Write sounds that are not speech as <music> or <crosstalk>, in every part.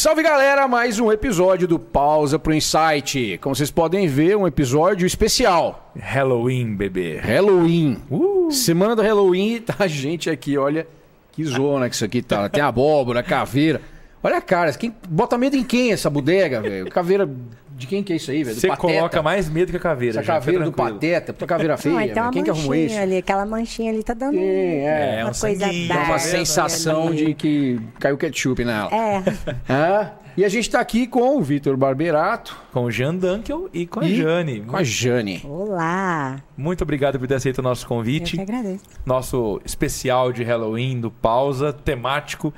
Salve galera, mais um episódio do Pausa pro Insight. Como vocês podem ver, um episódio especial. Halloween, bebê. Halloween. Semana do Halloween, <laughs> tá a gente aqui, olha que zona que isso aqui tá. Tem abóbora, caveira. Olha a cara, quem bota medo em quem essa bodega, velho? Caveira de quem que é isso aí, velho? Você coloca mais medo que a caveira. essa já, caveira do. Pateta, puta caveira feia. Não, uma Quem que arrumou manchinha isso? ali, aquela manchinha ali tá dando Sim, é. É, uma um coisa Dá uma dark sensação ali. de que caiu ketchup nela. É, <laughs> Hã? E a gente tá aqui com o Vitor Barberato Com o Jean Dunkel e com a e Jane. com a Jane. olá. Muito obrigado por ter aceito o nosso Eu convite. que agradeço. Nosso especial de Halloween do Pausa, temático.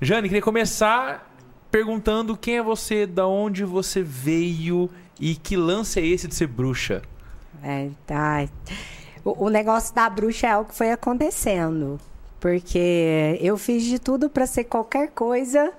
Jane, queria começar perguntando quem é você, da onde você veio e que lance é esse de ser bruxa? É, tá. O, o negócio da bruxa é algo que foi acontecendo. Porque eu fiz de tudo para ser qualquer coisa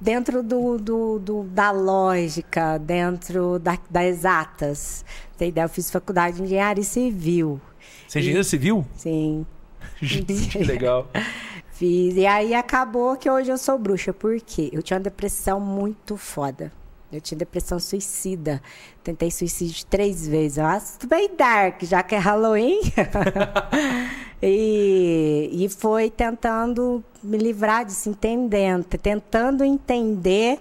dentro do, do- do- da lógica, dentro da, das exatas. Tem ideia? Eu fiz faculdade de engenharia civil. Você é engenheiro civil? Sim. <laughs> Gente, que legal. <laughs> Fiz. E aí acabou que hoje eu sou bruxa. Por quê? Eu tinha uma depressão muito foda. Eu tinha depressão suicida. Tentei suicídio três vezes. Eu acho tudo bem dark, já que é Halloween. <laughs> e, e foi tentando me livrar disso, entendendo, tentando entender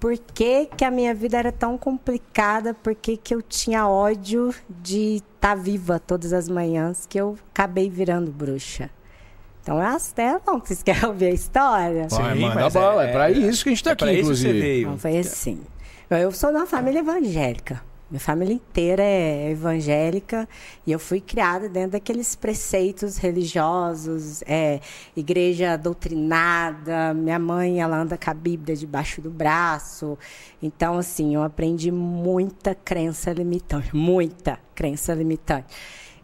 por que, que a minha vida era tão complicada, por que, que eu tinha ódio de estar viva todas as manhãs, que eu acabei virando bruxa. Então, é até bom que vocês <laughs> querem ouvir a história. Vai, Sim, manda mas bala, é, é- pra isso que a gente tá É aqui, pra isso que você inclusive. veio. Então, foi assim. Eu sou de uma família evangélica. Minha família inteira é evangélica e eu fui criada dentro daqueles preceitos religiosos, é, igreja doutrinada. Minha mãe, ela anda com a Bíblia debaixo do braço. Então, assim, eu aprendi muita crença limitante, muita crença limitante.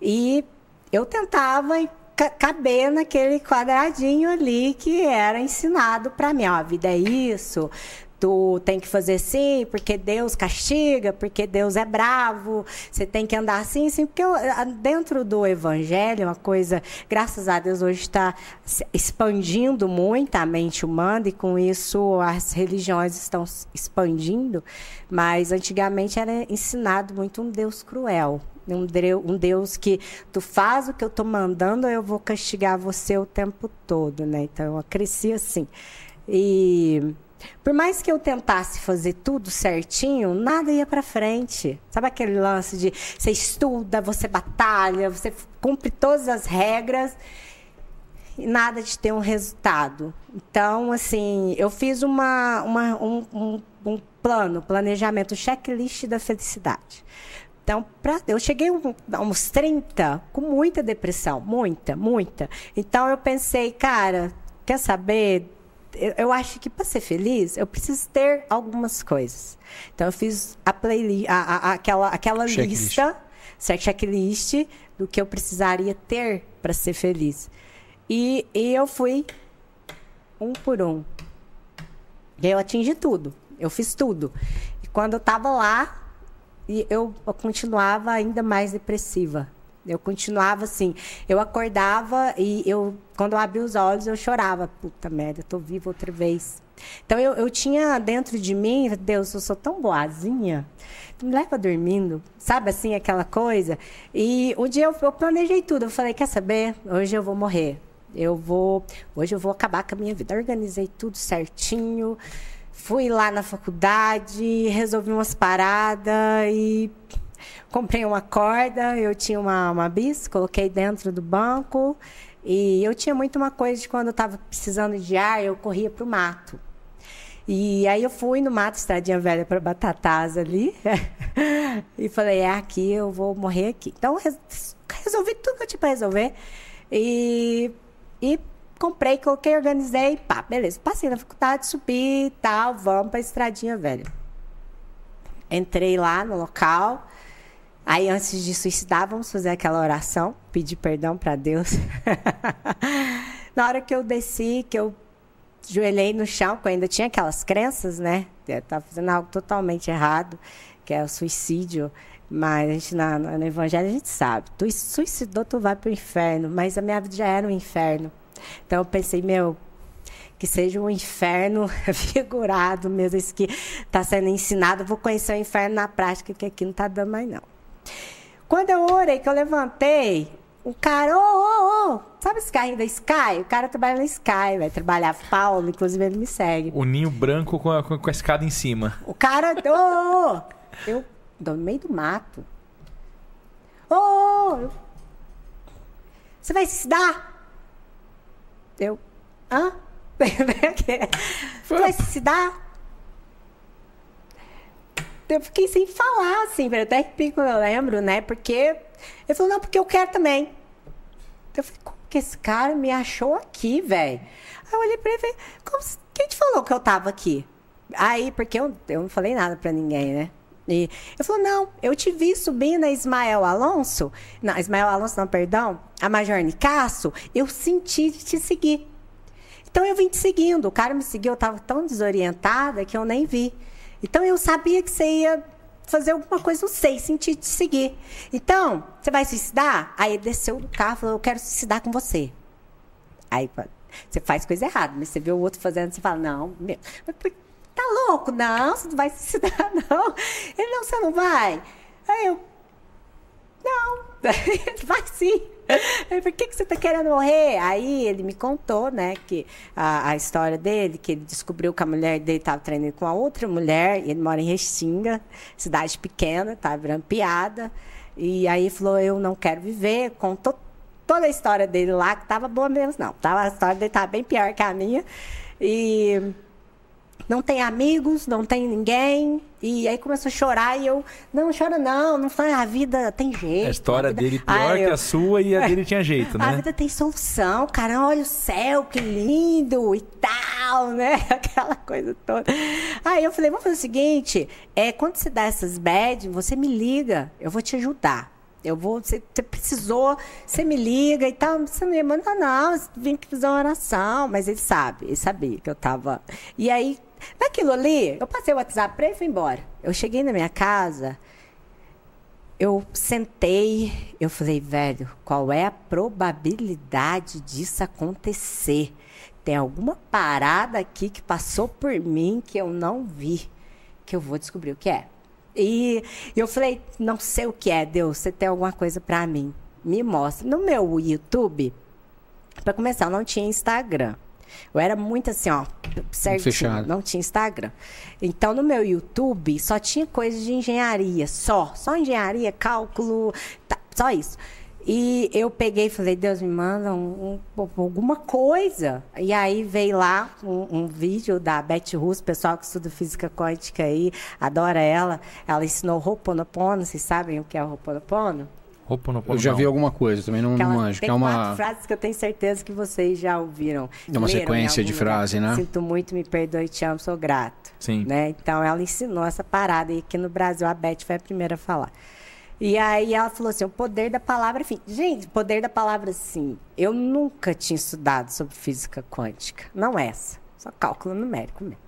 E eu tentava caber naquele quadradinho ali que era ensinado para mim. Ó, a vida é isso, tu tem que fazer assim, porque Deus castiga, porque Deus é bravo, você tem que andar assim, assim, porque eu- dentro do evangelho, uma coisa, graças a Deus, hoje está expandindo muito a mente humana e com isso as religiões estão expandindo, mas antigamente era ensinado muito um Deus cruel. Um, Deus que tu faz o que eu tô mandando, eu vou castigar você o tempo todo, né? Então eu cresci assim. E por mais que eu tentasse fazer tudo certinho, nada ia para frente. Sabe aquele lance de você estuda, você batalha, você cumpre todas as regras e nada de ter um resultado. Então, assim, eu fiz uma, uma- um, um- um plano, planejamento, checklist da felicidade. Então, pra, eu cheguei um- a uns 30 com muita depressão, muita, muita. Então, eu pensei, cara, quer saber? Eu, eu acho que para ser feliz, eu preciso ter algumas coisas. Então, eu fiz a playlist, a, a- aquela, aquela Checklist. lista, certo? checklist do que eu precisaria ter para ser feliz. E, e eu fui um por um. E eu atingi tudo. Eu fiz tudo. E quando eu estava lá, e eu continuava ainda mais depressiva. Eu continuava assim. Eu acordava e eu, quando eu abria os olhos, eu chorava. Puta merda, eu tô viva outra vez. Então eu, eu tinha dentro de mim, Deus, eu sou tão boazinha. Me leva dormindo, sabe assim, aquela coisa. E um dia eu, eu planejei tudo. Eu falei, quer saber? Hoje eu vou morrer. Eu vou. Hoje eu vou acabar com a minha vida. Organizei tudo certinho. Fui lá na faculdade, resolvi umas paradas e comprei uma corda. Eu tinha uma, uma bis, coloquei dentro do banco. E eu tinha muito uma coisa de quando eu estava precisando de ar, eu corria para o mato. E aí eu fui no mato, estradinha velha para Batatas ali. <laughs> e falei, é aqui, eu vou morrer aqui. Então res- resolvi tudo que eu tinha para resolver. E, e comprei, coloquei, organizei, pá, beleza. Passei na faculdade, subi e tal, vamos para estradinha velha. Entrei lá no local. Aí, antes de suicidar, vamos fazer aquela oração, pedir perdão para Deus. <laughs> Na hora que eu desci, que eu joelhei no chão, que eu ainda tinha aquelas crenças, né? Eu estava fazendo algo totalmente errado, que é o suicídio. Mas a gente, na, no Evangelho a gente sabe, tu suicidou, tu vai para o inferno. Mas a minha vida já era um inferno. Então eu pensei, meu, que seja um inferno <laughs> figurado mesmo, isso que está sendo ensinado. Vou conhecer o inferno na prática, que aqui não está dando mais, não. Quando eu orei, que eu levantei, o cara, ô, ô, ô, sabe esse carrinho da Sky? O cara trabalha na Sky, vai trabalhar Paulo, inclusive ele me segue. O ninho branco com a, com a escada em cima. O cara, ô, ô, ô, eu, no meio do mato. Ô, ô, ô, você vai se dar? Eu, hã? <laughs> Vai se dar? Eu fiquei sem falar, assim, eu até pico eu lembro, né? Porque ele falou, não, porque eu quero também. Eu falei, como que esse cara me achou aqui, velho? Aí eu olhei pra ele e falei, como, quem te falou que eu tava aqui? Aí, porque eu, eu não falei nada pra ninguém, né? E eu falou, não, eu te vi subindo a Ismael Alonso, não, Ismael Alonso não, perdão, a Major Nicasso, eu senti de te seguir. Então eu vim te seguindo, o cara me seguiu, eu tava tão desorientada que eu nem vi. Então eu sabia que você ia fazer alguma coisa, não sei, senti te seguir. Então, você vai suicidar? Aí ele desceu do carro e falou, eu quero suicidar com você. Aí você faz coisa errada, mas você vê o outro fazendo, você fala, não, meu, Tá louco? Não, você não vai se suicidar, <laughs> não. Ele, não, você não vai. Aí eu, não, <laughs> vai sim. Aí, por que, que você tá querendo morrer? Aí ele me contou, né, que a, a história dele, que ele descobriu que a mulher dele estava treinando com a outra mulher, e ele mora em Restinga, cidade pequena, tá virando piada. E aí falou, eu não quero viver, contou toda a história dele lá, que tava boa mesmo, não. Tava, a história dele tava bem pior que a minha. E não tem amigos, não tem ninguém. E aí começou a chorar e eu, não, chora não, não foi, a vida tem jeito. A história a vida... dele pior que a sua e a dele tinha jeito, <laughs> né? A vida tem solução, cara, olha o céu, que lindo e tal, <laughs> né? Aquela coisa toda. Aí eu falei, vamos fazer o seguinte, é, quando você dá essas bad, você me liga, eu vou te ajudar. Eu vou, você, você, precisou, você me liga e tal. Você me manda, não, você vem aqui fazer uma oração. Mas ele sabe, ele sabia que eu tava. E aí, naquilo ali, eu passei o WhatsApp pra ele e fui embora. Eu cheguei na minha casa, eu sentei, eu falei, velho, qual é a probabilidade disso acontecer? Tem alguma parada aqui que passou por mim que eu não vi, que eu vou descobrir o que é. E eu falei, não sei o que é, Deus, você tem alguma coisa para mim? Me mostra. No meu YouTube, para começar, eu não tinha Instagram. Eu era muito assim, ó, certinho, Fechado. não tinha Instagram. Então, no meu YouTube, só tinha coisa de engenharia, só. Só engenharia, cálculo, tá, só isso. E eu peguei e falei, Deus me manda um, um, alguma coisa. E aí veio lá um, um vídeo da Beth Russo, pessoal que estuda física quântica aí, adora ela. Ela ensinou Ho'oponopono, vocês sabem o que é o Ho'oponopono? Eu já vi alguma coisa, também não, não manjo. Tem é uma... frases que eu tenho certeza que vocês já ouviram. É uma sequência de frase, né? Sinto muito, me perdoe, te amo, sou grato. Sim. Né? Então ela ensinou essa parada e aqui no Brasil a Beth foi a primeira a falar. E aí ela falou assim, o poder da palavra, enfim. Gente, poder da palavra, sim. Eu nunca tinha estudado sobre física quântica. Não essa. Só cálculo numérico mesmo.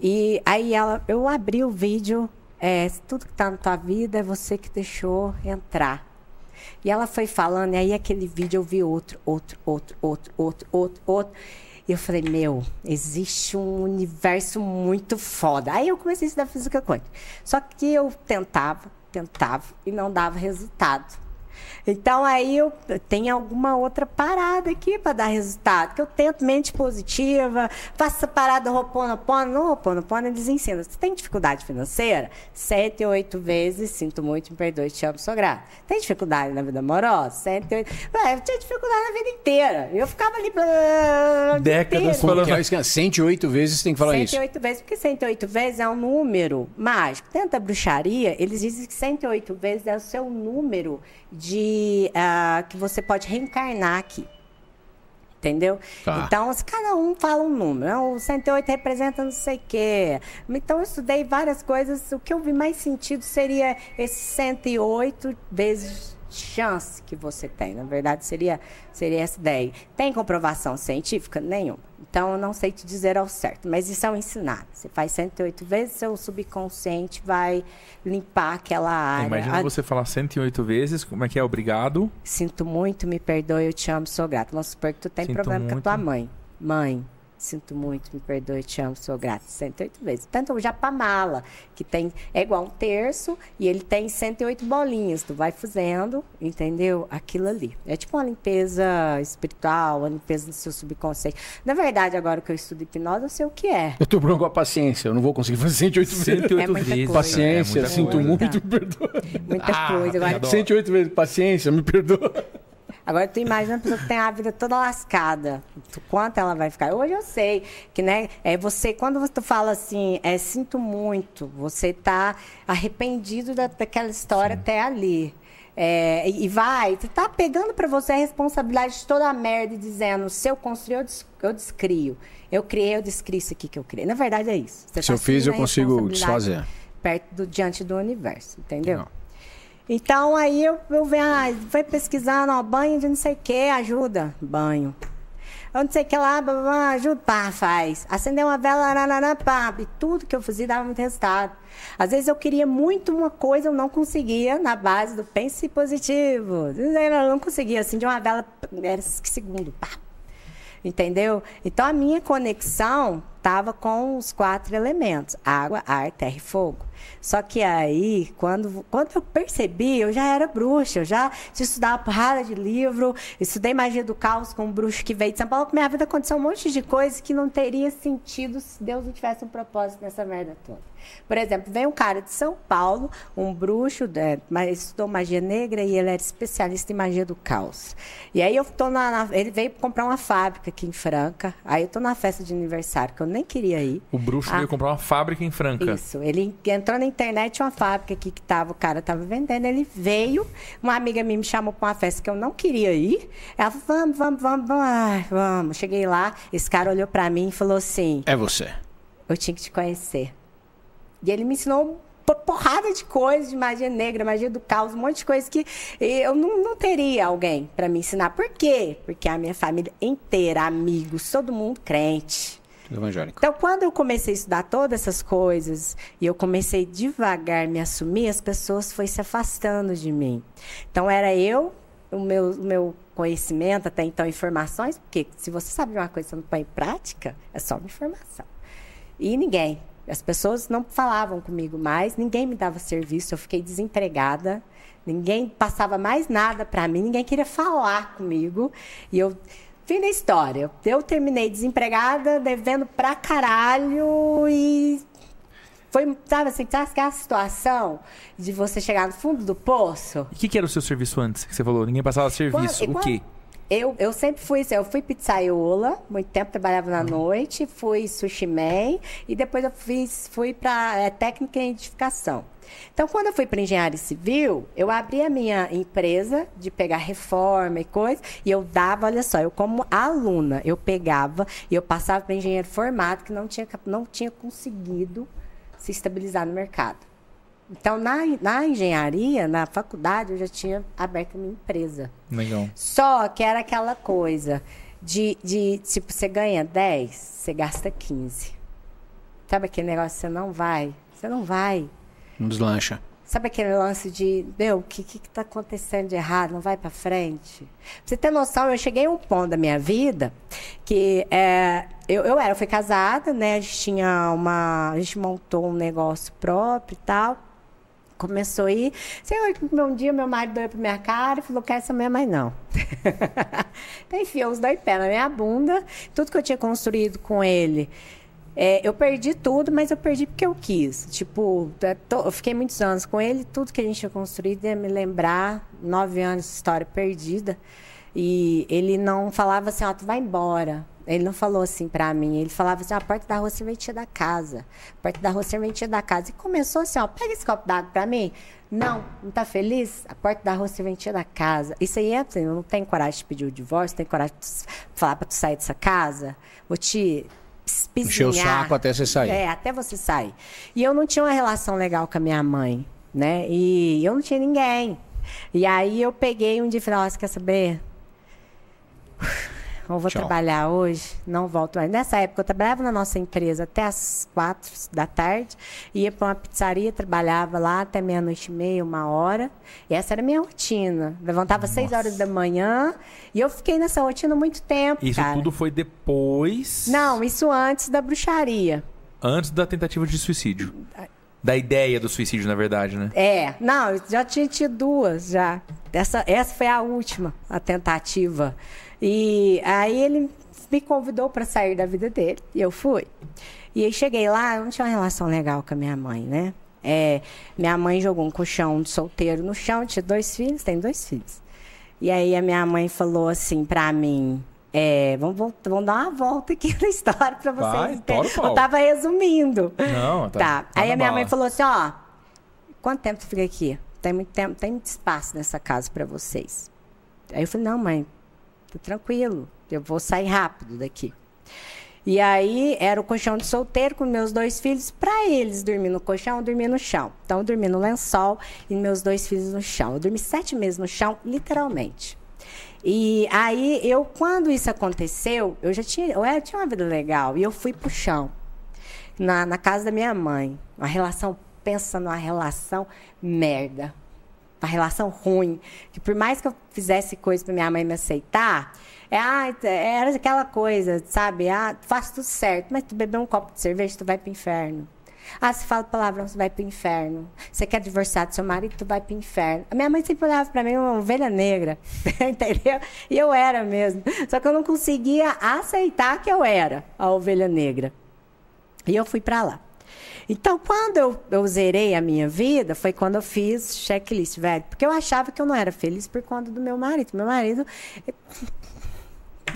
E aí ela, eu abri o vídeo, é, tudo que está na tua vida é você que deixou entrar. E ela foi falando, e aí aquele vídeo eu vi outro, outro, outro, outro, outro, outro, outro. E eu falei, meu, existe um universo muito foda. Aí eu comecei a estudar física quântica. Só que eu tentava, tentava e não dava resultado. Então aí eu tenho alguma outra parada aqui para dar resultado, que eu tento mente positiva, faço essa parada Roponopono, no Roponopono eles ensinam, você tem dificuldade financeira? Sete, oito vezes, sinto muito, me perdoe, te amo, sou grata. Tem dificuldade na vida amorosa? Sete, oito... Ué, eu tinha dificuldade na vida inteira, eu ficava ali... Décadas falando... É 108 vezes tem que falar 108 isso. 108 vezes, porque 108 vezes é um número mágico. Dentro da bruxaria, eles dizem que 108 vezes é o seu número de uh, que você pode reencarnar aqui. Entendeu? Tá. Então, cada um fala um número. O 108 representa não sei o quê. Então, eu estudei várias coisas. O que eu vi mais sentido seria esse 108 vezes chance que você tem. Na verdade, seria, seria essa ideia. Tem comprovação científica? Nenhuma. Então, eu não sei te dizer ao certo, mas isso é um ensinado. Você faz 108 vezes, seu subconsciente vai limpar aquela área. Imagina A... você falar 108 vezes, como é que é? Obrigado. Sinto muito, me perdoe, eu te amo, sou grato. Vamos supor que tu tem Sinto problema muito. com a tua mãe. Mãe, Sinto muito, me perdoe, te amo, sou grata. 108 vezes. Tanto o japamala, que tem, é igual um terço, e ele tem 108 bolinhas. Tu vai fazendo, entendeu? Aquilo ali. É tipo uma limpeza espiritual, uma limpeza do seu subconsciente. Na verdade, agora que eu estudo hipnose, eu sei o que é. Eu tô bronco com a paciência, eu não vou conseguir fazer 108 vezes. 108 É vezes. coisa. Paciência, É sinto coisa. muito, me perdoa. Muita Ah, coisa. Agora, adoro. 108 vezes, paciência, me perdoa. Agora tu imagina a pessoa que tem a vida toda lascada. Tu- Quanto ela vai ficar? Hoje eu sei que, né? É você, quando você fala assim, é sinto muito, você tá arrependido da, daquela história até ali. É, e vai, você tá pegando pra você a responsabilidade de toda a merda e dizendo, se eu construir, eu, des- eu descrio. Eu criei, eu descrio isso aqui que eu criei. Na verdade é isso. Você Se tá eu fiz, eu consigo desfazer. Perto do, diante do universo, entendeu? Não. Então aí eu, eu venho, ah, vai pesquisando, ó, banho de não sei o que, ajuda. Banho. Eu não sei o que lá, blá, blá, ajuda, pá, faz. Acender uma vela, nananã, pá. E tudo que eu fazia dava muito resultado. Às vezes eu queria muito uma coisa, eu não conseguia, na base do pense positivo. Eu não conseguia, assim, de uma vela, era segundo, pá. Entendeu? Então a minha conexão estava com os quatro elementos: água, ar, terra e fogo. Só que aí, quando, quando eu percebi, eu já era bruxa, eu já tinha estudado uma porrada de livro, estudei magia do caos com um bruxo que veio de São Paulo, minha vida aconteceu um monte de coisa que não teria sentido se Deus não tivesse um propósito nessa merda toda. Por exemplo, vem um cara de São Paulo, um bruxo, é, mas estudou magia negra e ele era especialista em magia do caos. E aí eu tô na, na- ele veio comprar uma fábrica aqui em Franca. Aí eu tô na festa de aniversário que eu nem queria ir. O bruxo Ah. veio comprar uma fábrica em Franca. Isso. Ele entrou na internet, uma fábrica aqui que tava, o cara tava vendendo. Ele veio, uma amiga minha me chamou para uma festa que eu não queria ir. Ela falou: vamos, vamos, vamos, vamos. Ai, vamos. Cheguei lá, esse cara olhou para mim e falou assim: É você. eu tinha que te conhecer. E ele me ensinou porrada de coisas de magia negra, magia do caos, um monte de coisas que eu não, não teria alguém para me ensinar. Por quê? Porque a minha família inteira, amigos, todo mundo crente. Evangélico. Então, quando eu comecei a estudar todas essas coisas e eu comecei devagar me assumir, as pessoas foram se afastando de mim. Então, era eu, o meu, o meu conhecimento, até então, informações, porque se você sabe uma coisa você não põe em prática, é só uma informação. E ninguém. As pessoas não falavam comigo mais, ninguém me dava serviço, eu fiquei desempregada. Ninguém passava mais nada para mim, ninguém queria falar comigo. E eu Fim da história. Eu terminei desempregada, devendo pra caralho e foi, sabe assim, sabe aquela situação de você chegar no fundo do poço? E o que, que era o seu serviço antes? Que você falou, ninguém passava serviço. Quando- o quê? Eu, eu sempre fui, assim, eu fui pizzaiola, muito tempo trabalhava na noite, fui sushi man e depois eu fiz, fui para técnica em edificação. Então, quando eu fui para engenharia civil, eu abri a minha empresa de pegar reforma e coisa, e eu dava, olha só, eu como aluna, eu pegava e eu passava para engenheiro formado que não tinha, não tinha conseguido se estabilizar no mercado. Então, na, na engenharia, na faculdade, eu já tinha aberto a minha empresa. Legal. Só que era aquela coisa de, de tipo, você ganha 10, você gasta 15. Sabe aquele negócio, você não vai? Você não vai. Não deslancha. Sabe aquele lance de, meu, o que, que, que tá acontecendo de errado? Não vai para frente? Pra você ter noção, eu cheguei a um ponto da minha vida que é, eu, eu era, eu fui casada, né? A gente tinha uma. A gente montou um negócio próprio e tal. Começou a ir. Sei lá, um dia meu marido olhou pra minha cara e falou: quero essa mulher mais não. <laughs> então, enfiou os dois pés na minha bunda. Tudo que eu tinha construído com ele. é, eu perdi tudo, mas eu perdi porque eu quis. Tipo, é, eu fiquei muitos anos com ele, tudo que a gente tinha construído ia me lembrar, nove anos de história perdida. E ele não falava assim, ó, tu vai embora. Ele não falou assim pra mim. Ele falava assim, ó, a porta da rua serventia da casa. A porta da rua serventia da casa. E começou assim, ó, pega esse copo d'água pra mim. Não, não tá feliz? A porta da rua serventia da casa. Isso aí é assim, eu não tenho coragem de pedir o divórcio, tenho coragem de falar pra tu sair dessa casa. Vou te Encher o espizinhar. saco até você sair. É, até você sair. E eu não tinha uma relação legal com a minha mãe, né? E eu não tinha ninguém. E aí eu peguei um dia e falei, nossa, quer saber? Ou vou Tchau. trabalhar hoje, não volto mais. Nessa época, eu trabalhava na nossa empresa até as quatro da tarde, ia para uma pizzaria, trabalhava lá até meia-noite e meia, uma hora. E essa era a minha rotina. Levantava às seis horas da manhã e eu fiquei nessa rotina muito tempo. Isso cara. tudo foi depois. Não, isso antes da bruxaria. Antes da tentativa de suicídio. Da ideia do suicídio, na verdade, né? É, não, eu já tinha tido duas já. Essa, essa foi a última, a tentativa. E aí ele me convidou para sair da vida dele e eu fui. E aí cheguei lá, eu não tinha uma relação legal com a minha mãe, né? É, minha mãe jogou um colchão de solteiro no chão, tinha dois filhos, tem dois filhos. E aí a minha mãe falou assim para mim, é, vamos, vamos dar uma volta aqui na história para vocês Vai. Eu tava resumindo. Não, tá. Tá. tá Aí a minha mãe bala. falou assim, ó, quanto tempo você fica aqui? Tem muito tempo, tem muito espaço nessa casa para vocês. Aí eu falei, não, mãe, tranquilo, eu vou sair rápido daqui. E aí era o colchão de solteiro com meus dois filhos, para eles dormir no colchão, eu dormia no chão. Então eu dormi no lençol e meus dois filhos no chão. Eu dormi sete meses no chão, literalmente. E aí eu, quando isso aconteceu, eu já tinha, eu tinha uma vida legal e eu fui pro chão na, na casa da minha mãe. Uma relação, pensa numa relação merda. Uma relação ruim. Que por mais que eu fizesse coisa pra minha mãe me aceitar, é, ah, era aquela coisa, sabe? Ah, faz tudo certo, mas tu beber um copo de cerveja, tu vai pro inferno. Ah, se fala palavrão, você vai pro inferno. Você quer divorciar do seu marido, tu vai pro inferno. A minha mãe sempre olhava pra mim uma ovelha negra, <laughs> entendeu? E eu era mesmo. Só que eu não conseguia aceitar que eu era a ovelha negra. E eu fui para lá. Então, quando eu, eu zerei a minha vida, foi quando eu fiz checklist, velho. Porque eu achava que eu não era feliz por conta do meu marido. Meu marido,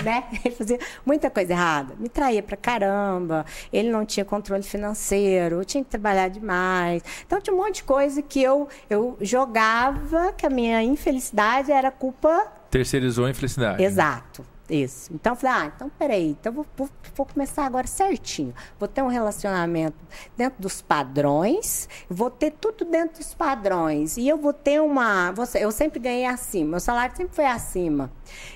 né? <laughs> Ele fazia muita coisa errada. Me traía pra caramba. Ele não tinha controle financeiro. Eu tinha que trabalhar demais. Então, tinha um monte de coisa que eu, eu jogava que a minha infelicidade era culpa Terceirizou a infelicidade. Exato. Isso. Então eu falei, ah, então peraí, então vou, vou, vou começar agora certinho. Vou ter um relacionamento dentro dos padrões, vou ter tudo dentro dos padrões. E eu vou ter uma. vou Eu sempre ganhei acima, meu salário sempre foi acima.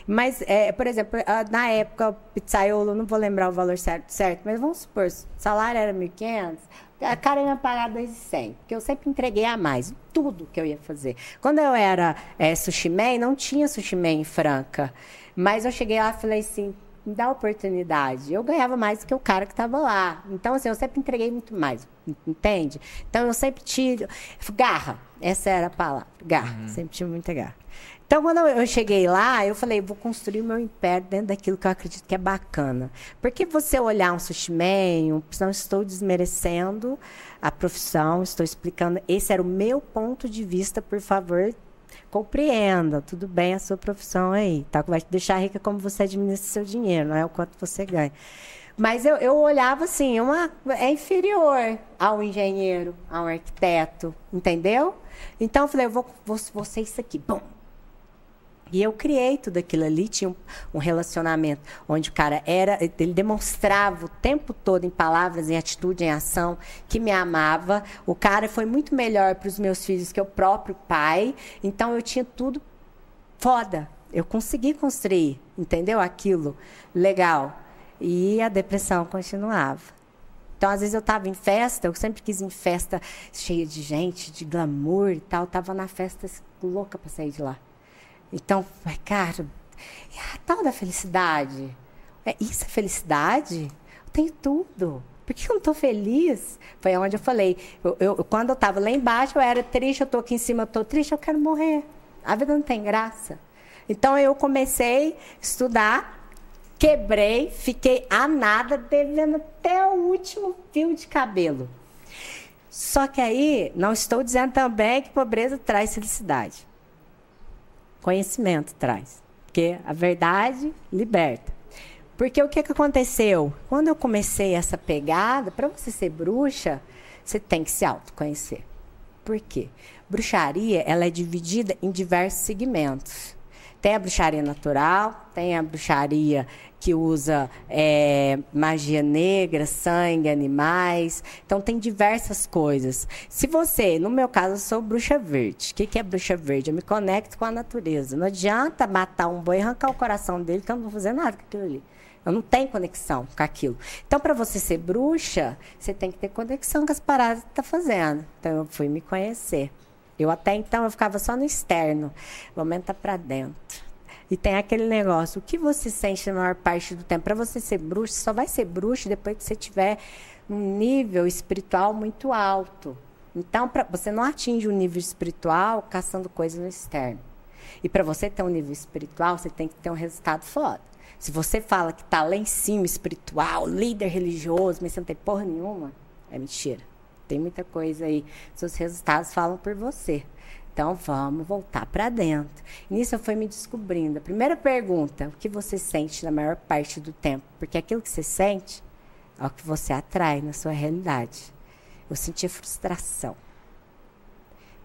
Mas, é, por exemplo, na época, pizzaiolo, não vou lembrar o valor certo, certo mas vamos supor, salário era 1.500, a cara ia pagar 2,100, porque eu sempre entreguei a mais, tudo que eu ia fazer. Quando eu era é, sushi man, não tinha sushi man em Franca. Mas eu cheguei lá e falei assim, me dá oportunidade. Eu ganhava mais do que o cara que estava lá. Então, assim, eu sempre entreguei muito mais, entende? Então, eu sempre tive... Garra, essa era a palavra, garra. Sempre tive muita garra. Então, quando eu- cheguei lá, eu falei, vou construir o meu império dentro daquilo que eu acredito que é bacana. Porque você olhar um sushi man, não estou desmerecendo a profissão, estou explicando. Esse era o meu ponto de vista, por favor, compreenda. Tudo bem a sua profissão aí, tá? Vai te deixar rica como você administra seu dinheiro, não é o quanto você ganha. Mas eu, eu olhava assim, uma, é inferior ao engenheiro, ao arquiteto, entendeu? Então eu falei, eu vou, vou, vou ser isso aqui. Bom, e eu criei tudo aquilo ali, tinha um, um relacionamento onde o cara era, ele demonstrava o tempo todo em palavras, em atitude, em ação, que me amava. O cara foi muito melhor para os meus filhos que o próprio pai. Então eu tinha tudo foda. Eu consegui construir, entendeu? Aquilo legal. E a depressão continuava. Então, às vezes eu estava em festa, eu sempre quis ir em festa cheia de gente, de glamour e tal. Tava na festa louca para sair de lá. Então, ai, cara, é a tal da felicidade. É, isso é felicidade? Eu tenho tudo. Por que eu não estou feliz? Foi onde eu falei. Eu, eu- quando eu estava lá embaixo, eu era triste, eu estou aqui em cima, eu estou triste, eu quero morrer. A vida não tem graça. Então eu comecei a estudar, quebrei, fiquei a nada, devendo até o último fio de cabelo. Só que aí, não estou dizendo também que pobreza traz felicidade conhecimento traz. Porque a verdade liberta. Porque o que, que aconteceu? Quando eu comecei essa pegada, para você ser bruxa, você tem que se autoconhecer. Por quê? Bruxaria ela é dividida em diversos segmentos. Tem a bruxaria natural, tem a bruxaria que usa é, magia negra, sangue, animais. Então, tem diversas coisas. Se você, no meu caso, eu sou bruxa verde. O que, que é bruxa verde? Eu me conecto com a natureza. Não adianta matar um boi e arrancar o coração dele, que eu não vou fazer nada com aquilo ali. Eu não tenho conexão com aquilo. Então, para você ser bruxa, você tem que ter conexão com as paradas que está fazendo. Então, eu fui me conhecer. Eu até então eu ficava só no externo. Tá para dentro. E tem aquele negócio, o que você sente na maior parte do tempo? Para você ser bruxa, você só vai ser bruxa depois que você tiver um nível espiritual muito alto. Então, pra, você não atinge o um nível espiritual caçando coisas no externo. E para você ter um nível espiritual, você tem que ter um resultado foda. Se você fala que tá lá em cima, espiritual, líder religioso, mas você não tem porra nenhuma, é mentira. Tem muita coisa aí. Seus resultados falam por você. Então vamos voltar para dentro. Nisso eu fui me descobrindo. A primeira pergunta: o que você sente na maior parte do tempo? Porque aquilo que você sente é o que você atrai na sua realidade. Eu sentia frustração.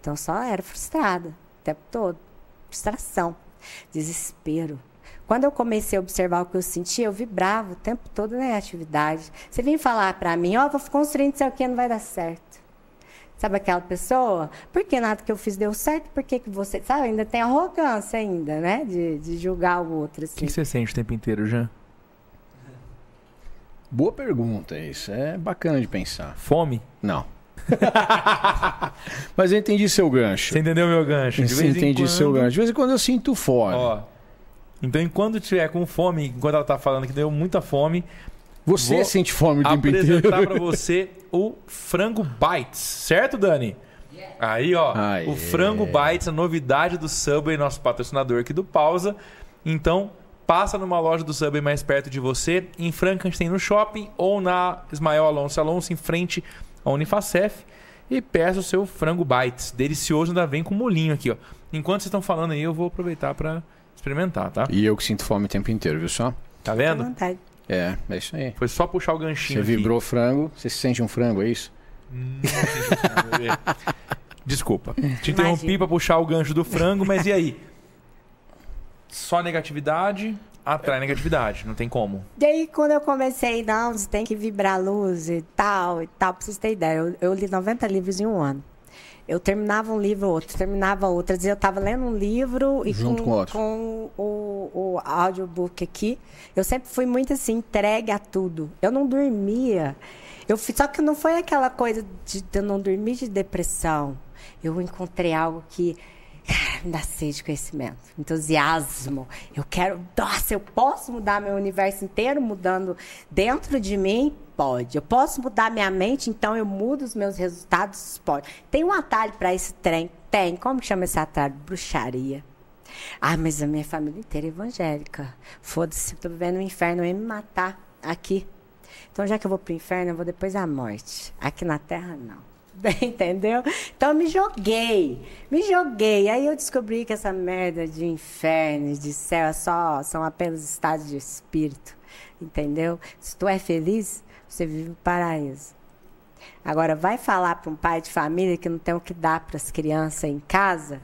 Então só era frustrada o tempo todo. Frustração, desespero. Quando eu comecei a observar o que eu sentia, eu vibrava o tempo todo na atividade. Você vem falar para mim, ó, oh, vou construir não sei o que, não vai dar certo. Sabe aquela pessoa? Por que nada que eu fiz deu certo? Por que, que você. Sabe, ainda tem arrogância ainda, né? De, de julgar o outro. Assim. O que, você sente o tempo inteiro, Jean? Boa pergunta, isso. É bacana de pensar. Fome? Não. <laughs> Mas eu entendi seu gancho. Você entendeu meu gancho? De vez entendi quando... seu gancho. De vez em quando eu sinto fome. Ó, então, enquanto tiver com fome, enquanto ela tá falando que deu muita fome, você sente fome o tempo inteiro. apresentar para você o frango bites, certo, Dani? Aí, ó, ah, o frango bites, a novidade do Subway, nosso patrocinador aqui do Pausa. Então, passa numa loja do Subway mais perto de você, em Frankenstein no shopping ou na Ismael Alonso Alonso em frente à Unifacef e peça o seu frango bites. Delicioso, ainda vem com molinho aqui, ó. Enquanto vocês estão falando aí, eu vou aproveitar para experimentar, tá? E eu que sinto fome o tempo inteiro, viu só? Tá vendo? É, é isso aí. Foi só puxar o ganchinho. Você vibrou frango, você se sente um frango, é isso? Hum, Desculpa. Te interrompi para puxar o gancho do frango, mas e aí? Só negatividade atrai negatividade, não tem como. E aí, quando eu comecei, não, você tem que vibrar luz e tal, e tal, pra vocês terem ideia. Eu, eu li 90 livros em um ano. Eu terminava um livro, outro, terminava outro. Eu estava lendo um livro e Junto com, com, com o, o audiobook aqui. Eu sempre fui muito assim, entregue a tudo. Eu não dormia. Eu, só que não foi aquela coisa de, de eu não dormir de depressão. Eu encontrei algo que cara, me dá sede de conhecimento, entusiasmo. Eu quero, nossa, eu posso mudar meu universo inteiro mudando dentro de mim Pode. Eu posso mudar minha mente, então eu mudo os meus resultados? Pode. Tem um atalho para esse trem? Tem. Como chama esse atalho? Bruxaria. Ah, mas a minha família inteira é evangélica. Foda-se, tô vivendo no inferno, eu ia me matar aqui. Então, já que eu vou pro inferno, eu vou depois da morte. Aqui na terra, não. <laughs> Entendeu? Então eu me joguei, me joguei. Aí eu descobri que essa merda de inferno, de céu, é só, são apenas estados de espírito. Entendeu? Se tu é feliz, você vive o paraíso. Agora, vai falar para um pai de família que não tem o que dar para as crianças em casa,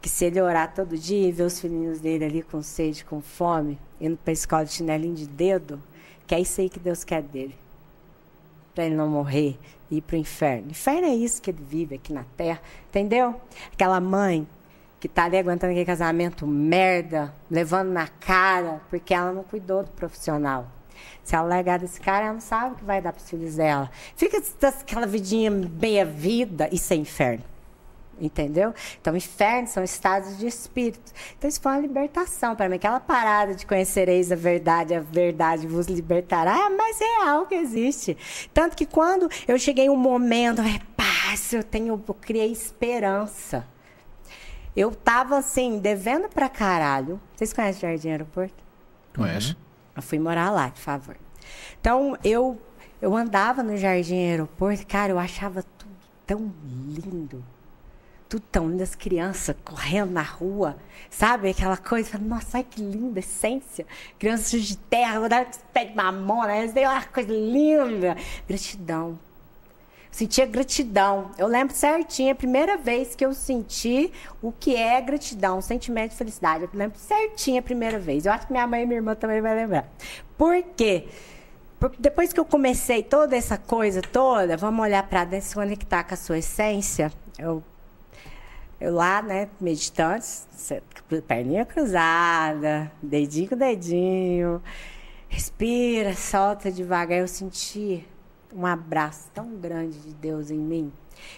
que se ele orar todo dia e ver os filhinhos dele ali com sede, com fome, indo para a escola de chinelinho de dedo, que é isso aí que Deus quer dele. Para ele não morrer e ir para o inferno. Inferno é isso que ele vive aqui na terra, entendeu? Aquela mãe que está ali aguentando aquele casamento merda, levando na cara, porque ela não cuidou do profissional. Se ela largar desse cara, ela não sabe o que vai dar para os filhos dela. Fica aquela vidinha meia-vida, isso é inferno. Entendeu? Então, inferno são estados de espírito. Então, isso foi uma libertação para mim. Aquela parada de conhecereis a verdade, a verdade vos libertará, é mais real que existe. Tanto que quando eu cheguei um momento, é paz, eu tenho, eu criei esperança. Eu tava assim, devendo pra caralho. Vocês conhecem o Jardim Aeroporto? Conheço. Uhum. Eu fui morar lá, por favor. Então, eu, eu andava no Jardim Aeroporto, cara, eu achava tudo tão lindo. Tudo tão lindo, as crianças correndo na rua, sabe? Aquela coisa, nossa, ai, que linda essência. Crianças de terra, dar pé de mamona, uma coisa linda. Gratidão. Sentia gratidão. Eu lembro certinho, a primeira vez que eu senti o que é gratidão, um sentimento de felicidade. Eu lembro certinho a primeira vez. Eu acho que minha mãe e minha irmã também vai lembrar. Por quê? Depois que eu comecei toda essa coisa toda, vamos olhar para dentro, se conectar com a sua essência. Eu, eu lá, né, meditando, perninha cruzada, dedinho com dedinho. Respira, solta devagar. Eu senti um abraço tão grande de Deus em mim.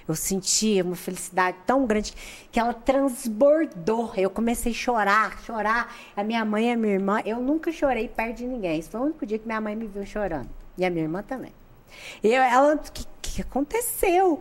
Eu senti uma felicidade tão grande que ela transbordou. Eu comecei a chorar, chorar. A minha mãe e a minha irmã, eu nunca chorei perto de ninguém. Esse foi o único dia que minha mãe me viu chorando. E a minha irmã também. E ela, o que, que aconteceu?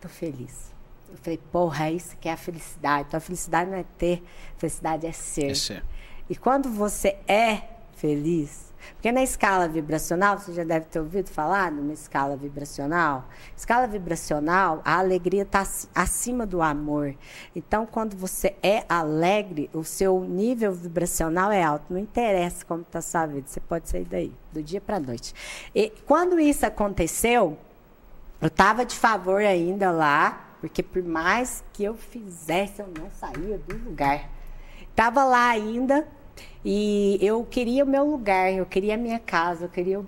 Tô feliz. Eu falei, porra, é isso que é a felicidade. Então, a felicidade não é ter, a felicidade é ser. É ser. E quando você é feliz, porque na escala vibracional, você já deve ter ouvido falar numa escala vibracional. Escala vibracional, a alegria está acima do amor. Então, quando você é alegre, o seu nível vibracional é alto. Não interessa como está sua vida, você pode sair daí, do dia para a noite. E quando isso aconteceu, eu estava de favor ainda lá, porque por mais que eu fizesse, eu não saía do lugar. Estava lá ainda, e eu queria o meu lugar, eu queria a minha casa, eu queria.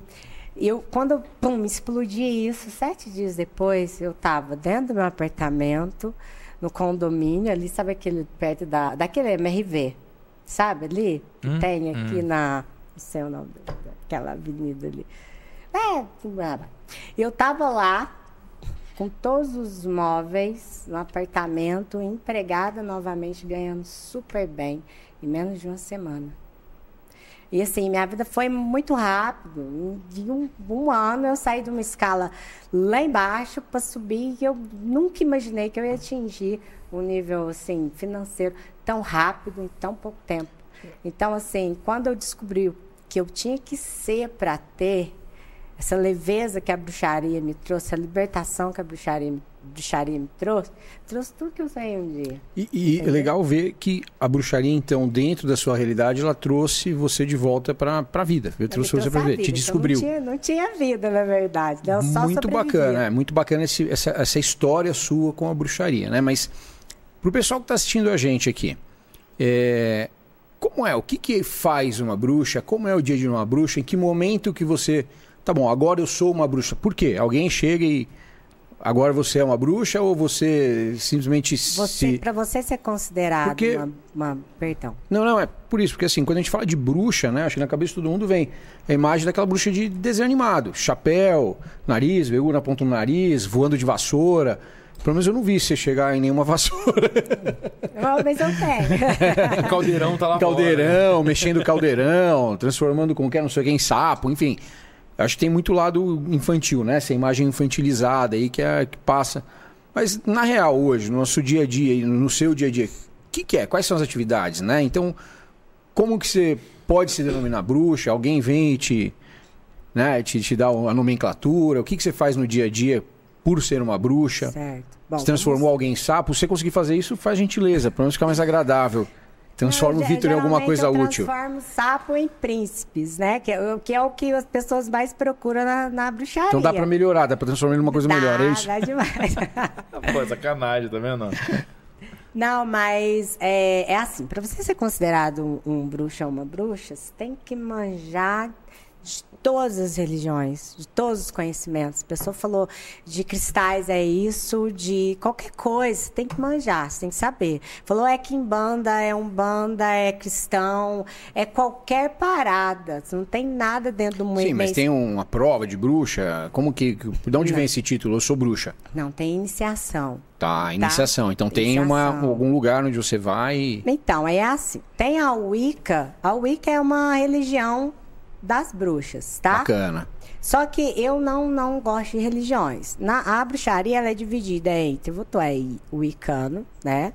Eu, quando pum, explodi isso, sete dias depois, eu estava dentro do meu apartamento, no condomínio, ali, sabe aquele perto da, daquele MRV, sabe ali? Que hum, tem aqui hum. na. Não sei o nome daquela avenida ali. É, eu estava lá, com todos os móveis no apartamento, empregada novamente, ganhando super bem, em menos de uma semana. E assim, minha vida foi muito rápido. De um, um ano eu saí de uma escala lá embaixo para subir e eu nunca imaginei que eu ia atingir um nível assim financeiro tão rápido em tão pouco tempo. Então, assim, quando eu descobri que eu tinha que ser para ter essa leveza que a bruxaria me trouxe, a libertação que a bruxaria me bruxaria me trouxe, trouxe tudo que eu sei um dia. E, e é legal ver que a bruxaria, então, dentro da sua realidade, ela trouxe você de volta para a vida. Eu trouxe você para ver, te descobriu. Então não, tinha, não, tinha, vida, na verdade. Né? Muito bacana, é muito bacana esse, essa, essa história sua com a bruxaria, né? Mas para o pessoal que está assistindo a gente aqui, é, como é? O que, que faz uma bruxa? Como é o dia de uma bruxa? Em que momento que você... Tá bom, agora eu sou uma bruxa. Por quê? Alguém chega e Agora você é uma bruxa ou você simplesmente você, se... Para você ser considerado porque... uma, uma... Perdão. Não, não, é por isso. Porque assim, quando a gente fala de bruxa, né? Acho que na cabeça de todo mundo vem a imagem daquela bruxa de desenho animado. Chapéu, nariz, veio na ponta do nariz, voando de vassoura. Pelo menos eu não vi você chegar em nenhuma <laughs> vassoura. Mas eu tenho. caldeirão tá lá Caldeirão, fora. mexendo o caldeirão, transformando com que não sei quem sapo, enfim. Acho que tem muito lado infantil, né? Essa imagem infantilizada aí que, é, que passa. Mas na real, hoje, no nosso dia a dia, no seu dia a dia, o que, que, é? Quais são as atividades, né? Então, como que você pode se denominar bruxa? Alguém vem e te, né, te, te dá a nomenclatura? O que, que você faz no dia a dia por ser uma bruxa? Certo. Bom, se transformou vamos... alguém em sapo? Se você conseguir fazer isso, faz gentileza, para não ficar mais agradável. Transforma o Vitor em alguma coisa eu útil. Transforma sapo em príncipes, né? Que é, que é, o que as pessoas mais procuram na, na bruxaria. Então dá para melhorar, dá para transformar em uma coisa dá, melhor, é isso? Dá demais. <laughs> Pô, sacanagem, tá vendo? Não, mas é, é assim, para você ser considerado um, um bruxo ou uma bruxa, você tem que manjar de todas as religiões, de todos os conhecimentos. A pessoa falou de cristais é isso, de qualquer coisa, tem que manjar, você tem que saber. Falou é que em banda é um banda, é cristão, é qualquer parada. Não tem nada dentro do mundo. Sim, mas tem uma prova de bruxa? Como que. De onde Não. vem esse título? Eu sou bruxa. Não, tem iniciação. Tá, iniciação. Tá? Então iniciação. tem uma, algum lugar onde você vai. Então, é assim. Tem a Wicca. A Wicca é uma religião das bruxas, tá? Bacana. Só que eu não, não gosto de religiões. Na, a bruxaria ela é dividida entre você é wicano, né?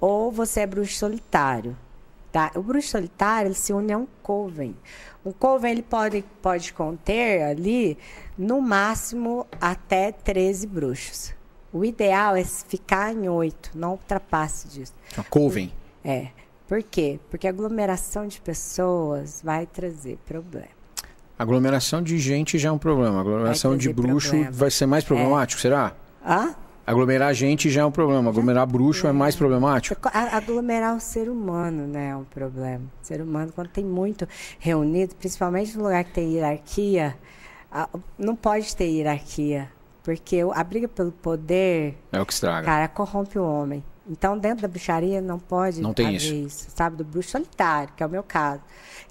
Ou você é bruxo solitário. Tá? O bruxo solitário ele se une a um coven. Um coven ele pode, pode conter ali, no máximo, até 13 bruxos. O ideal é ficar em oito, não ultrapasse disso. A coven? É. Por quê? Porque aglomeração de pessoas vai trazer problema. Aglomeração de gente já é um problema. Aglomeração de bruxo problema. vai ser mais problemático, será? Hã? Aglomerar gente já é um problema. Aglomerar bruxo é mais problemático. A- Aglomerar o ser humano, né, é um problema. O ser humano, quando tem muito reunido, principalmente no lugar que tem hierarquia, não pode ter hierarquia. Porque o- a briga pelo poder, É o que estraga. cara, corrompe o homem. Então, dentro da bruxaria, não pode Não tem isso. isso, sabe? Do bruxo solitário, que é o meu caso.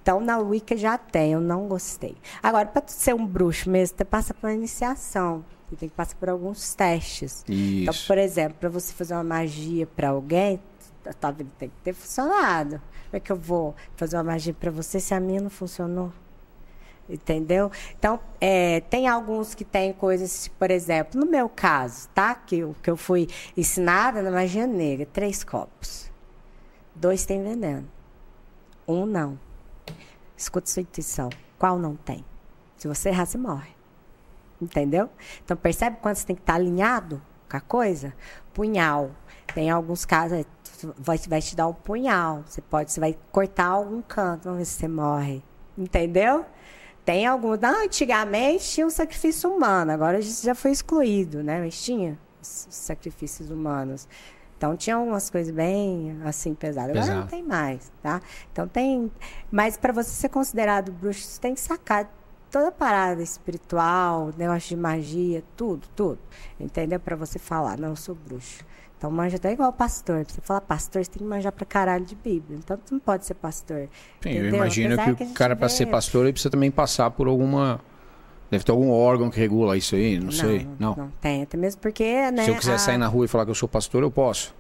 Então, na Wicca já tem, eu não gostei. Agora, para ser um bruxo mesmo, você passa por uma iniciação. Você tem que passar por alguns testes. Então, Isso. por exemplo, para você fazer uma magia para alguém, a tua vida tem que ter funcionado. Como é que eu vou fazer uma magia para você se a minha não funcionou? Entendeu? Então, é, tem alguns que têm coisas, por exemplo, no meu caso, tá? Que, eu- que eu fui ensinada na magia negra, três copos. Dois têm veneno. Um não. Escuta sua intuição. Qual não tem? Se você errar, você morre. Entendeu? Então percebe quando você tem que estar alinhado com a coisa? Punhal. Tem alguns casos, é, vai, vai te dar um punhal. Você pode, você vai cortar algum canto, vamos ver se você morre. Entendeu? Tem algum. Não, antigamente tinha um sacrifício humano, agora isso já foi excluído, né? Mas tinha os sacrifícios humanos. Então tinha algumas coisas bem assim pesadas. Agora não tem mais, tá? Então tem. Mas para você ser considerado bruxo, você tem que sacar toda a parada espiritual, negócio de magia, tudo, tudo. Entendeu? Para você falar, não, eu sou bruxo. Então manja até igual pastor. Pra você falar pastor, você tem que manjar pra caralho de Bíblia. Então tu não pode ser pastor. Sim, eu entendeu? imagino Apesar que o cara, vê- ser pastor, ele precisa também passar por alguma. Deve ter algum órgão que regula isso aí, não, sei. Não. Não tem, até mesmo porque, né? Se eu quiser a- sair na rua e falar que eu sou pastor, eu posso.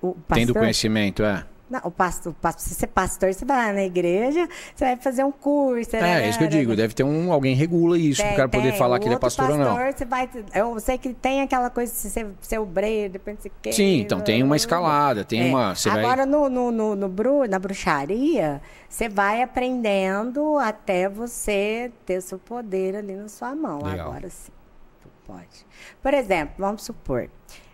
o Tendo pastor- conhecimento, é. Não, o pastor, o pastor, se você é pastor, você vai lá na igreja, você vai fazer um curso. É, é isso que eu digo. Deve ter um. Alguém regula isso, Tem, pro cara poder tem. falar O que ele é outro pastor ou não. pastor, Você vai, eu sei que tem aquela coisa de ser, ser obreiro, depende de quê. Sim, então tem uma escalada, tem É. uma. Você vai. Agora, no, no, no, no bru, na bruxaria, você vai aprendendo até você ter seu poder ali na sua mão. Legal. Agora sim, pode. Por exemplo, vamos supor.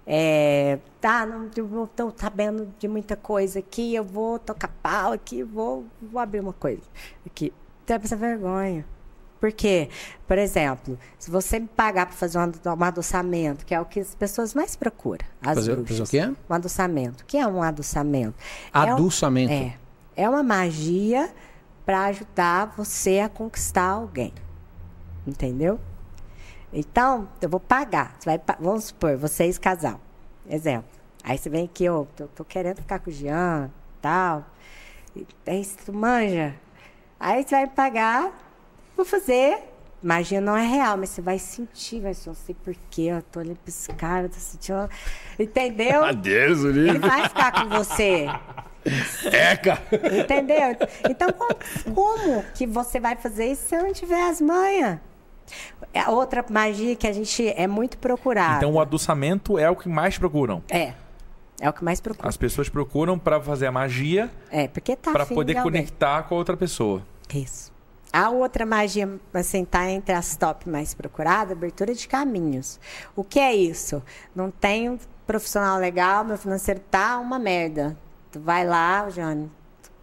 É, tá, não tô sabendo de muita coisa aqui, eu vou tocar pau aqui, vou, vou abrir uma coisa aqui. Tem essa vergonha. Por quê? Por exemplo, se você me pagar para fazer um um adoçamento, que é o que as pessoas mais procuram, as Fazer- bruxas. fazer o quê? Um adoçamento. O que é um adoçamento? É um- Adoçamento. É. É uma magia para ajudar você a conquistar alguém. Entendeu? Então, eu vou pagar. Você vai vamos supor, vocês casal. Exemplo. Aí você vem aqui, eu tô, tô querendo ficar com o Jean, tal. E aí tu manja. Aí você vai pagar, vou fazer. Magia não é real, mas você vai sentir, vai ser, não sei porquê, eu tô olhando pra esse cara, tô sentindo. Entendeu? <laughs> Adeus, Ele vai ficar com você. É, cara. Entendeu? Então, como, como que você vai fazer isso se eu não tiver as manhas? É outra magia que a gente é muito procurada. Então o adoçamento é o que mais procuram. É. É o que mais procura. As pessoas procuram pra fazer a magia É, porque tá afim poder conectar com a outra pessoa. Isso. A outra magia, assim, tá entre as top mais procuradas, abertura de caminhos. O que é isso? Não um profissional legal, meu financeiro tá uma merda. Tu vai lá, Jane,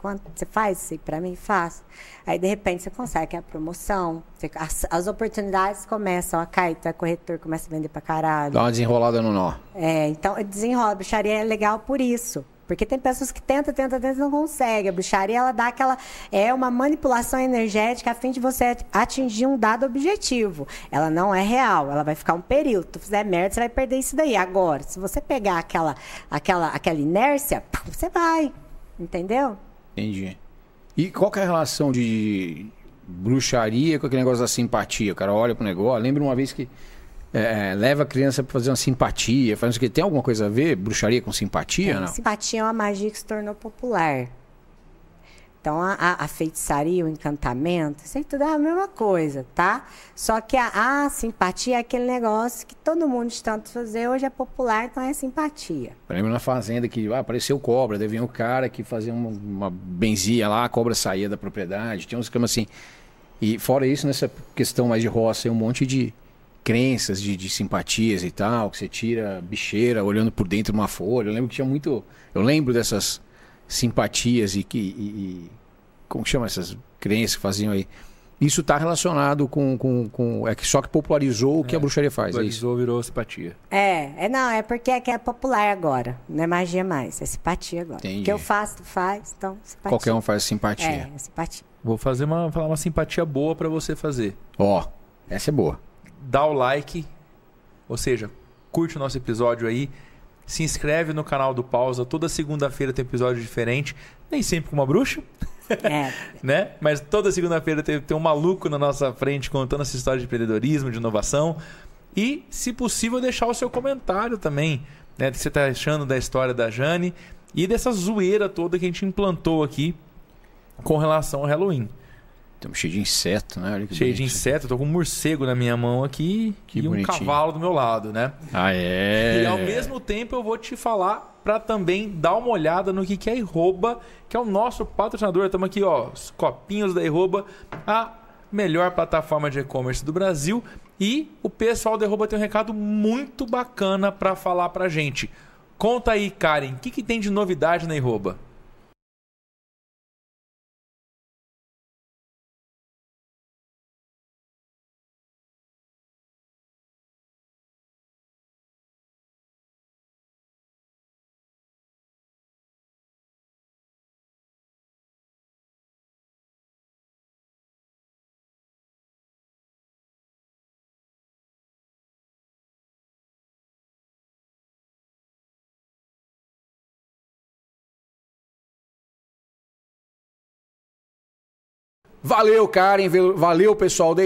quanto você faz isso pra mim? Faz. Aí, de repente, você consegue a promoção. você- as, as oportunidades começam a cair, tu é corretor, começa a vender pra caralho. Dá uma desenrolada no nó. É, então, desenrola. A bruxaria é legal por isso. Porque tem pessoas que tentam, tentam, tentam e não conseguem. A bruxaria, ela dá aquela... É uma manipulação energética a fim de você atingir um dado objetivo. Ela não é real. Ela vai ficar um período. Se tu fizer merda, você vai perder isso daí. Agora, se você pegar aquela, aquela, aquela inércia, você vai. Entendeu? Entendi. E qual que é a relação de bruxaria com aquele negócio da simpatia? O cara olha pro negócio. Lembra uma vez que é, leva a criança pra fazer uma simpatia, faz o que tem alguma coisa a ver? Bruxaria com simpatia, É, não? Simpatia é uma magia que se tornou popular. Então, a, a- feitiçaria, o encantamento, isso aí tudo é a mesma coisa, tá? Só que a, a simpatia é aquele negócio que todo mundo tanto fazer hoje é popular, então é simpatia. Eu lembro na fazenda que ah, apareceu cobra, daí vinha um cara que fazia uma, uma benzia lá, a cobra saía da propriedade, tinha uns esquema assim. E fora isso, nessa questão mais de roça, tem um monte de crenças, de, de simpatias e tal, que você tira bicheira olhando por dentro de uma folha. Eu lembro que tinha muito. Eu lembro dessas simpatias e que. E, e- como que chama essas crenças que faziam aí? Isso está relacionado com, com, com. É que só que popularizou o que a bruxaria faz. É isso. Valorizou, virou simpatia. É, é não, é porque é que é popular agora. Não é magia mais, é simpatia agora. Entendi. O que eu faço, tu faz, então simpatia. Qualquer um faz simpatia. É, é simpatia. Vou fazer uma, falar uma simpatia boa pra você fazer. Ó, essa é boa. Dá o like, ou seja, curte o nosso episódio aí. Se inscreve no canal do Pausa. Toda segunda-feira tem episódio diferente. Nem sempre com uma bruxa, É, <laughs> né? Mas toda segunda-feira tem, tem um maluco na nossa frente contando essa história de empreendedorismo, de inovação. E, se possível, deixar o seu comentário também, né? Do que você está achando da história da Jane e dessa zoeira toda que a gente implantou aqui com relação ao Halloween. Estamos cheio de inseto, né? Olha que Cheio de bonito. inseto, tô com um morcego na minha mão aqui Que e um bonitinho. cavalo do meu lado, né? Ah, é. E ao mesmo tempo eu vou te falar para também dar uma olhada no que que é a Iroba, que é o nosso patrocinador. Estamos aqui, ó, os copinhos da Iroba, a melhor plataforma de e-commerce do Brasil. E o pessoal da Iroba tem um recado muito bacana para falar pra gente. Conta aí, Karen, o que, que tem de novidade na Iroba? Valeu, Karen. Valeu, pessoal da.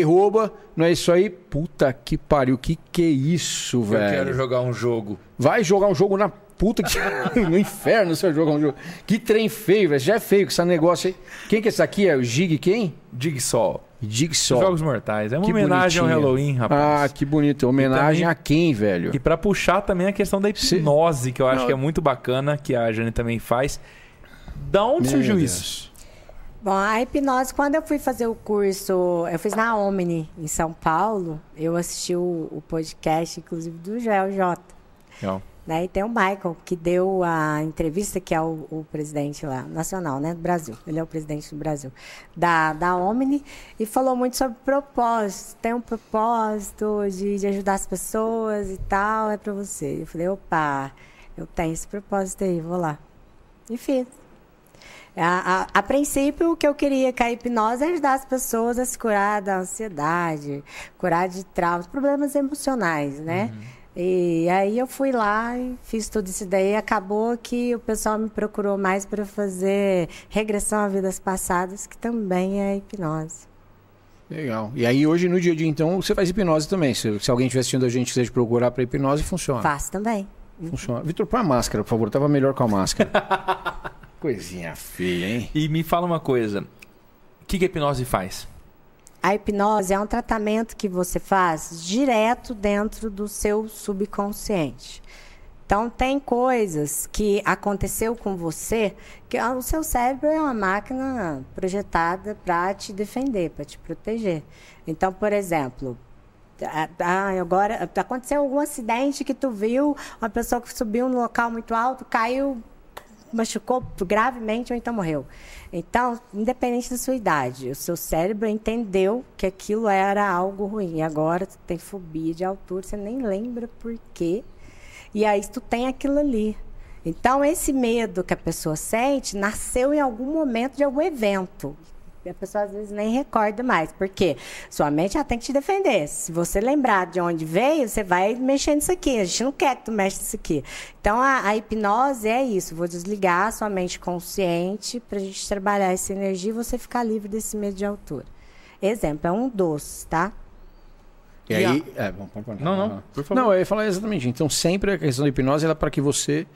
Não é isso aí? Puta que pariu. Que que é isso, Eu quero velho? jogar um jogo. Vai jogar um jogo na puta que... <laughs> no inferno você vai jogar um jogo. Que trem feio, velho. Já é feio com esse negócio aí. Quem que é esse aqui? É o Gig quem? Jigsaw. Jigsaw. Jogos Mortais. É uma Que homenagem ao bonitinho. Halloween, Ah, rapaz. que bonito. Homenagem também- a quem, velho? E pra puxar também a questão da Se- hipnose, que eu acho Não. que é muito bacana, que a Jane também faz. Da onde Meu surgiu Deus. isso? Bom, a hipnose, quando eu fui fazer o curso, eu fiz na Omni, em São Paulo, eu assisti o, o podcast, inclusive, do Joel J. Legal. Né? E tem o Michael, que deu a entrevista, que é o, o presidente lá, nacional, né, do Brasil. Ele é o presidente do Brasil, da, da Omni, e falou muito sobre propósito. Tem um propósito de, de ajudar as pessoas e tal, é para você. Eu falei, opa, eu tenho esse propósito aí, vou lá. E fiz. A, a, a princípio, o que eu queria com a hipnose é ajudar as pessoas a se curar da ansiedade, curar de traumas, problemas emocionais, né? E aí eu fui lá e fiz tudo isso daí. Acabou que o pessoal me procurou mais para fazer regressão a vidas passadas, que também é hipnose. Legal. E aí hoje, no dia a dia, então, você faz hipnose também. Se, se alguém estiver assistindo a gente quiser procurar pra hipnose, funciona. Faço também. Funciona. Vitor, põe a máscara, por favor. Tava melhor com a máscara. <laughs> Coisinha feia, hein? E me fala uma coisa. O que, que a hipnose faz? A hipnose é um tratamento que você faz direto dentro do seu subconsciente. Então, tem coisas que aconteceu com você, que o seu cérebro é uma máquina projetada para te defender, para te proteger. Então, por exemplo, ah, ah, agora aconteceu algum acidente que tu viu, uma pessoa que subiu num local muito alto, caiu, machucou gravemente ou então morreu. Então, independente da sua idade, o seu cérebro entendeu que aquilo era algo ruim. E agora tu tem fobia de altura, você nem lembra por quê. E aí tu tem aquilo ali. Então, esse medo que a pessoa sente nasceu em algum momento de algum evento. E a pessoa às vezes nem recorda mais. Por quê? Sua mente ela tem que te defender. Se você lembrar de onde veio, você vai mexer nisso aqui. A gente não quer que tu mexa nisso aqui. Então, a, a hipnose é isso. Vou desligar a sua mente consciente para a gente trabalhar essa energia e você ficar livre desse medo de altura. Exemplo, é um doce, tá? E E aí. É, bom, Não, não, por favor. Não, eu ia falar exatamente. Então, sempre a questão da hipnose é para que você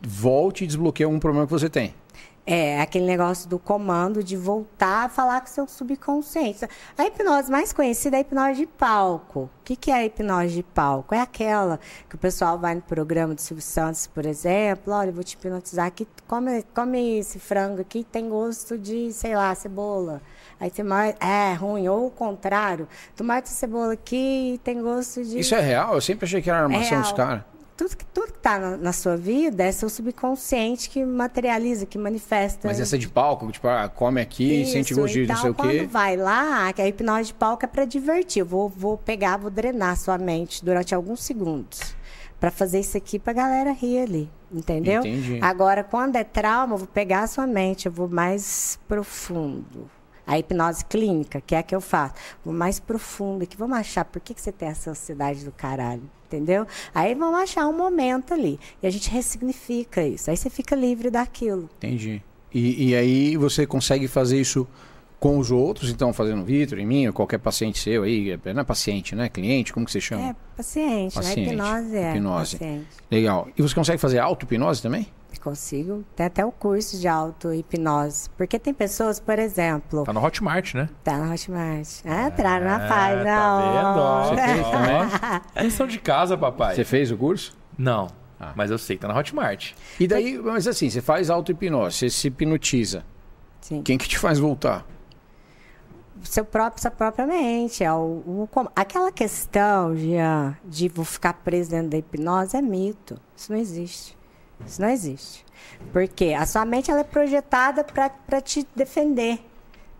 volte e desbloqueie algum problema que você tem. É, aquele negócio do comando de voltar a falar com o seu subconsciente. A hipnose mais conhecida é a hipnose de palco. O que, que é a hipnose de palco? É aquela que o pessoal vai no programa do Silvio Santos, por exemplo. Olha, eu vou te hipnotizar aqui. Come, come esse frango aqui, tem gosto de, sei lá, cebola. Aí você morde, é ruim. Ou o contrário, tu morde essa cebola aqui e tem gosto de... Isso é real? Eu sempre achei que era armação real. dos caras. Tudo, que- tudo que está na, na sua vida é seu subconsciente que materializa, que manifesta. Mas essa de palco, tipo, ah, come aqui, Isso, sente de então, não sei o quando quê. vai lá, que a hipnose de palco é para divertir. Eu vou, vou pegar, vou drenar sua mente durante alguns segundos. Para fazer isso aqui pra galera rir ali. Entendeu? Entendi. Agora, quando é trauma, eu vou pegar a sua mente, eu vou mais profundo. A hipnose clínica, que é a que eu faço, vou mais profundo aqui. Vamos achar por que, que você tem essa ansiedade do caralho. Entendeu? Aí vamos achar um momento ali. E a gente ressignifica isso. Aí você fica livre daquilo. Entendi. E, e aí você consegue fazer isso com os outros, então, fazendo Vitor, em mim, ou qualquer paciente seu aí, não é paciente, né? Cliente, como que você chama? É, paciente, Paciente, né? Hipnose é. hipnose. Paciente. Legal. E você consegue fazer auto-hipnose também? Consigo. Tem até o curso de auto-hipnose. Porque tem pessoas, por exemplo, Tá no Hotmart, né? tá na Hotmart. Ah, entraram na página. Tá vendo? Você fez também? Ó. Lição de casa, papai. Você fez o curso? Não. Ah. Mas eu sei que tá na Hotmart. E daí, mas assim, você faz auto-hipnose, você se hipnotiza. Sim. Quem que te faz voltar? Seu próprio, sua própria mente. É o, o- aquela questão, Jean, de vou ficar preso dentro da hipnose é mito. Isso não existe. Isso não existe. Porque a sua mente ela é projetada para te defender,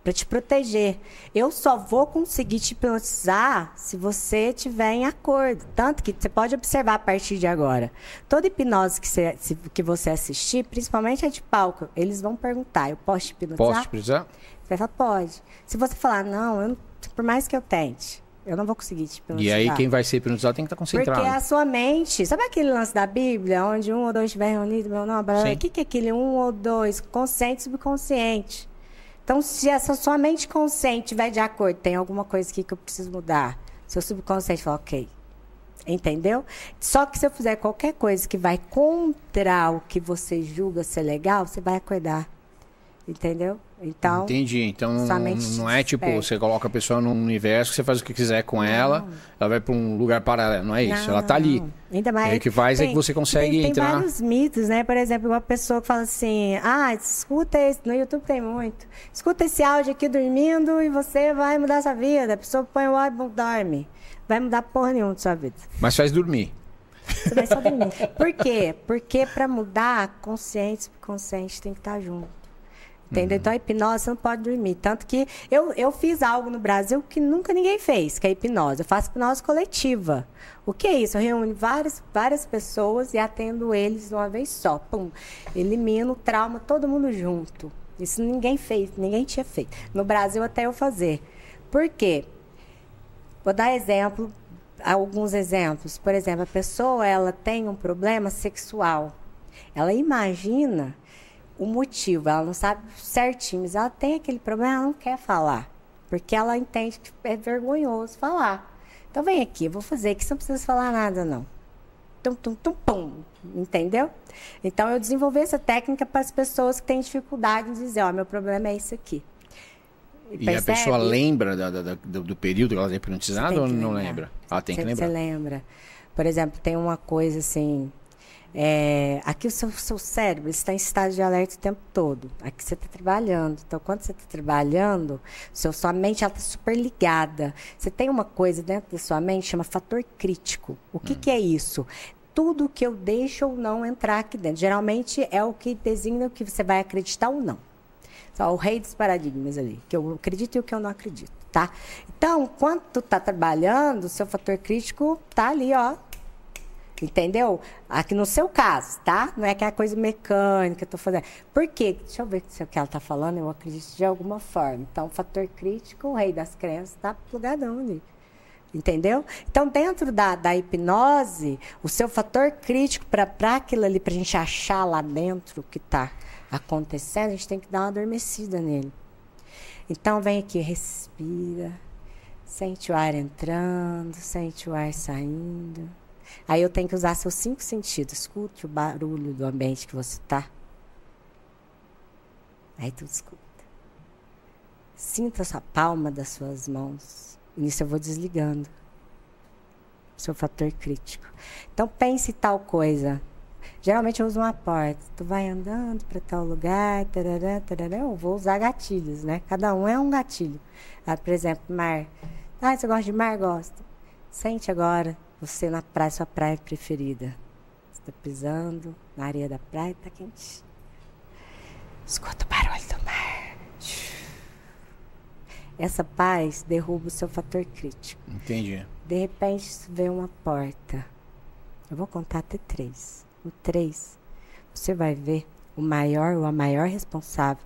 para te proteger. Eu só vou conseguir te hipnotizar se você estiver em acordo. Tanto que você pode observar a partir de agora. Toda hipnose que você, que você assistir, principalmente a de palco, eles vão perguntar: eu posso te hipnotizar? Posso te precisar? Você vai falar, pode. Se você falar, não, eu não- por mais que eu tente, eu não vou conseguir te hipnotizar. E aí quem vai ser hipnotizado tem que estar concentrado. Porque a sua mente, sabe aquele lance da Bíblia, onde um ou dois estiver reunido, meu nome, o que, que é aquele um ou dois? Consciente e subconsciente. Então, se essa sua mente consciente estiver de acordo, tem alguma coisa aqui que eu preciso mudar, seu subconsciente fala, ok. Entendeu? Só que se eu fizer qualquer coisa que vai contra o que você julga ser legal, você vai acordar. Entendeu? Então, Entendi. Então não, não é tipo, desperta. você coloca a pessoa num universo você faz o que quiser com ela, ela vai pra um lugar paralelo. Não é isso. Não, ela tá ali. não. Ainda mais. E o que faz é que você consegue tem, entrar- Tem vários mitos, né? Por exemplo, uma pessoa que fala assim: ah, escuta esse. No YouTube tem muito. Escuta esse áudio aqui dormindo e você vai mudar sua vida. A pessoa põe o áudio e dorme. Vai mudar porra nenhuma da sua vida. Mas faz dormir. Você vai só dormir. Por quê? Porque para mudar, consciente e subconsciente tem que estar junto. Entendeu? Então a hipnose você não pode dormir. Tanto que eu, eu fiz algo no Brasil que nunca ninguém fez, que é a hipnose. Eu faço hipnose coletiva. O que é isso? Eu reúno várias, várias pessoas e atendo eles de uma vez só. Pum. Elimino o trauma, todo mundo junto. Isso ninguém fez, ninguém tinha feito. No Brasil até eu fazer. Por quê? Vou dar exemplo, alguns exemplos. Por exemplo, a pessoa ela tem um problema sexual. Ela imagina o motivo, ela não sabe certinho, mas ela tem aquele problema, ela não quer falar, porque ela entende que é vergonhoso falar. Então vem aqui, eu vou fazer aqui, você não precisa falar nada não. Tum, tum, tum, pum. Entendeu? Então eu desenvolvi essa técnica para as pessoas que têm dificuldade de dizer, ó, meu problema é isso aqui. E a pessoa lembra da- da- do, do período que ela é hipnotizada Tem ou que não lembrar. lembra? Ela tem que Você- lembrar. Você lembra. Por exemplo, tem uma coisa assim. É, aqui o seu, seu cérebro está em estado de alerta o tempo todo. Aqui você está trabalhando. Então, quando você está trabalhando, seu, sua mente está super ligada. Você tem uma coisa dentro da sua mente chama fator crítico. O Hum. que, que é isso? Tudo que eu deixo ou não entrar aqui dentro. Geralmente é o que designa o que você vai acreditar ou não. Só o rei dos paradigmas ali, que eu acredito e o que eu não acredito, tá? Então, quando tu tá trabalhando, o seu fator crítico tá ali, ó. Entendeu? Aqui no seu caso, tá? Não é que é coisa mecânica que eu tô fazendo. Por quê? Deixa eu ver se o que ela tá falando, eu acredito de alguma forma. Então, fator crítico, o rei das crenças, tá plugadão ali. Entendeu? Então, dentro da, da hipnose, o seu fator crítico para aquilo ali, para a gente achar lá dentro o que está acontecendo, a gente tem que dar uma adormecida nele. Então, vem aqui, respira, sente o ar entrando, sente o ar saindo. Aí eu tenho que usar seus cinco sentidos. Escute o barulho do ambiente que você está. Aí tu escuta. Sinta a palma das suas mãos. Nisso eu vou desligando. Seu fator crítico. Então pense tal coisa. Geralmente eu uso uma porta. Tu vai andando para tal lugar, tarará, tarará. Eu vou usar gatilhos, né? Cada um é um gatilho. Ah, por exemplo, mar. Ah, você gosta de mar? Gosto. Sente agora você na praia, sua praia preferida. Você tá pisando na areia da praia, tá quente. Escuta o barulho do mar. Essa paz derruba o seu fator crítico. Entendi. De repente, vê uma porta. Eu vou contar até três. O três, você vai ver o maior ou a maior responsável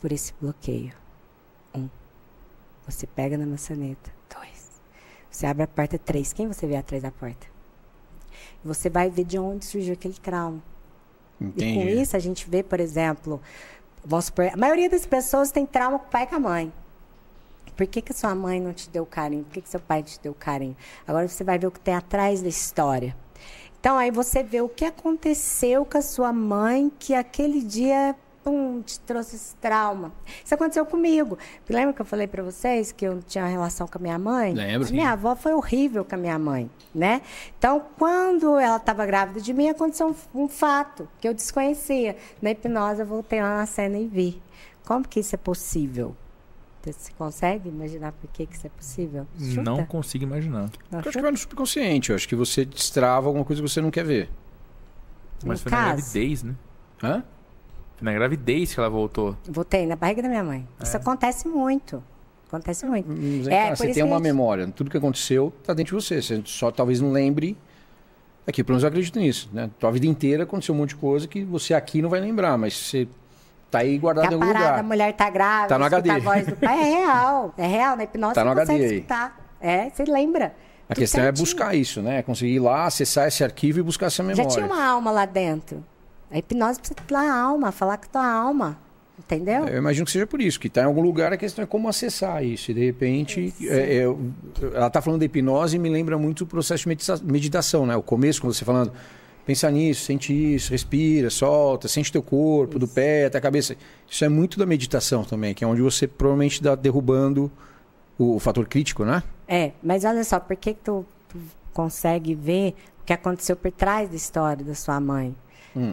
por esse bloqueio. Um, você pega na maçaneta. Você abre a porta. Três, quem você vê atrás da porta? Você vai ver de onde surgiu aquele trauma. Entendi. E com isso, a gente vê, por exemplo, a maioria das pessoas tem trauma com o pai e com a mãe. Por que, que sua mãe não te deu carinho? Por que, que seu pai te deu carinho? Agora você vai ver o que tem atrás da história. Então, aí você vê o que aconteceu com a sua mãe que aquele dia pum, te trouxe esse trauma. Isso aconteceu comigo. Lembra que eu falei para vocês que eu tinha uma relação com a minha mãe? Lembro. Minha avó foi horrível com a minha mãe, né? Então, quando ela estava grávida de mim, aconteceu um, um fato que eu desconhecia. Na hipnose, eu voltei lá na cena e vi. Como que isso é possível? Você consegue imaginar por que, que isso é possível? Chuta. Não consigo imaginar. Não, Eu acho que vai no subconsciente. Eu acho que você destrava alguma coisa que você não quer ver. Mas No foi na caso. gravidez, né? Hã? Foi na gravidez que ela voltou. Voltei na barriga da minha mãe. Isso acontece muito. Acontece muito. Mas aí, É, cara, você tem uma a gente- memória. Tudo que aconteceu tá dentro de você. Você só talvez não lembre. Aqui, pelo menos eu acredito nisso. Né? Tua vida inteira aconteceu um monte de coisa que você aqui não vai lembrar, mas você tá aí guardado Que em a algum parada, a lugar. mulher tá grávida, Tá no HD. a voz do pai. É real. É real. Na hipnose Tá você no consegue HD aí. escutar. É, você lembra. A questão é certinho. buscar isso, né? Conseguir ir lá, acessar esse arquivo e buscar essa memória. Já tinha uma alma lá dentro. A hipnose precisa a alma, falar com a tua alma. Entendeu? Eu imagino que seja por isso, que está em algum lugar, a questão é como acessar isso. E de repente, é, é, ela está falando da hipnose e me lembra muito o processo de medita- meditação, né? O começo, quando você falando, pensa nisso, sente isso, respira, solta, sente teu corpo, do pé até a cabeça. Isso é muito da meditação também, que é onde você provavelmente está derrubando o, o fator crítico, né? É, mas olha só, por que, que tu, tu consegue ver o que aconteceu por trás da história da sua mãe?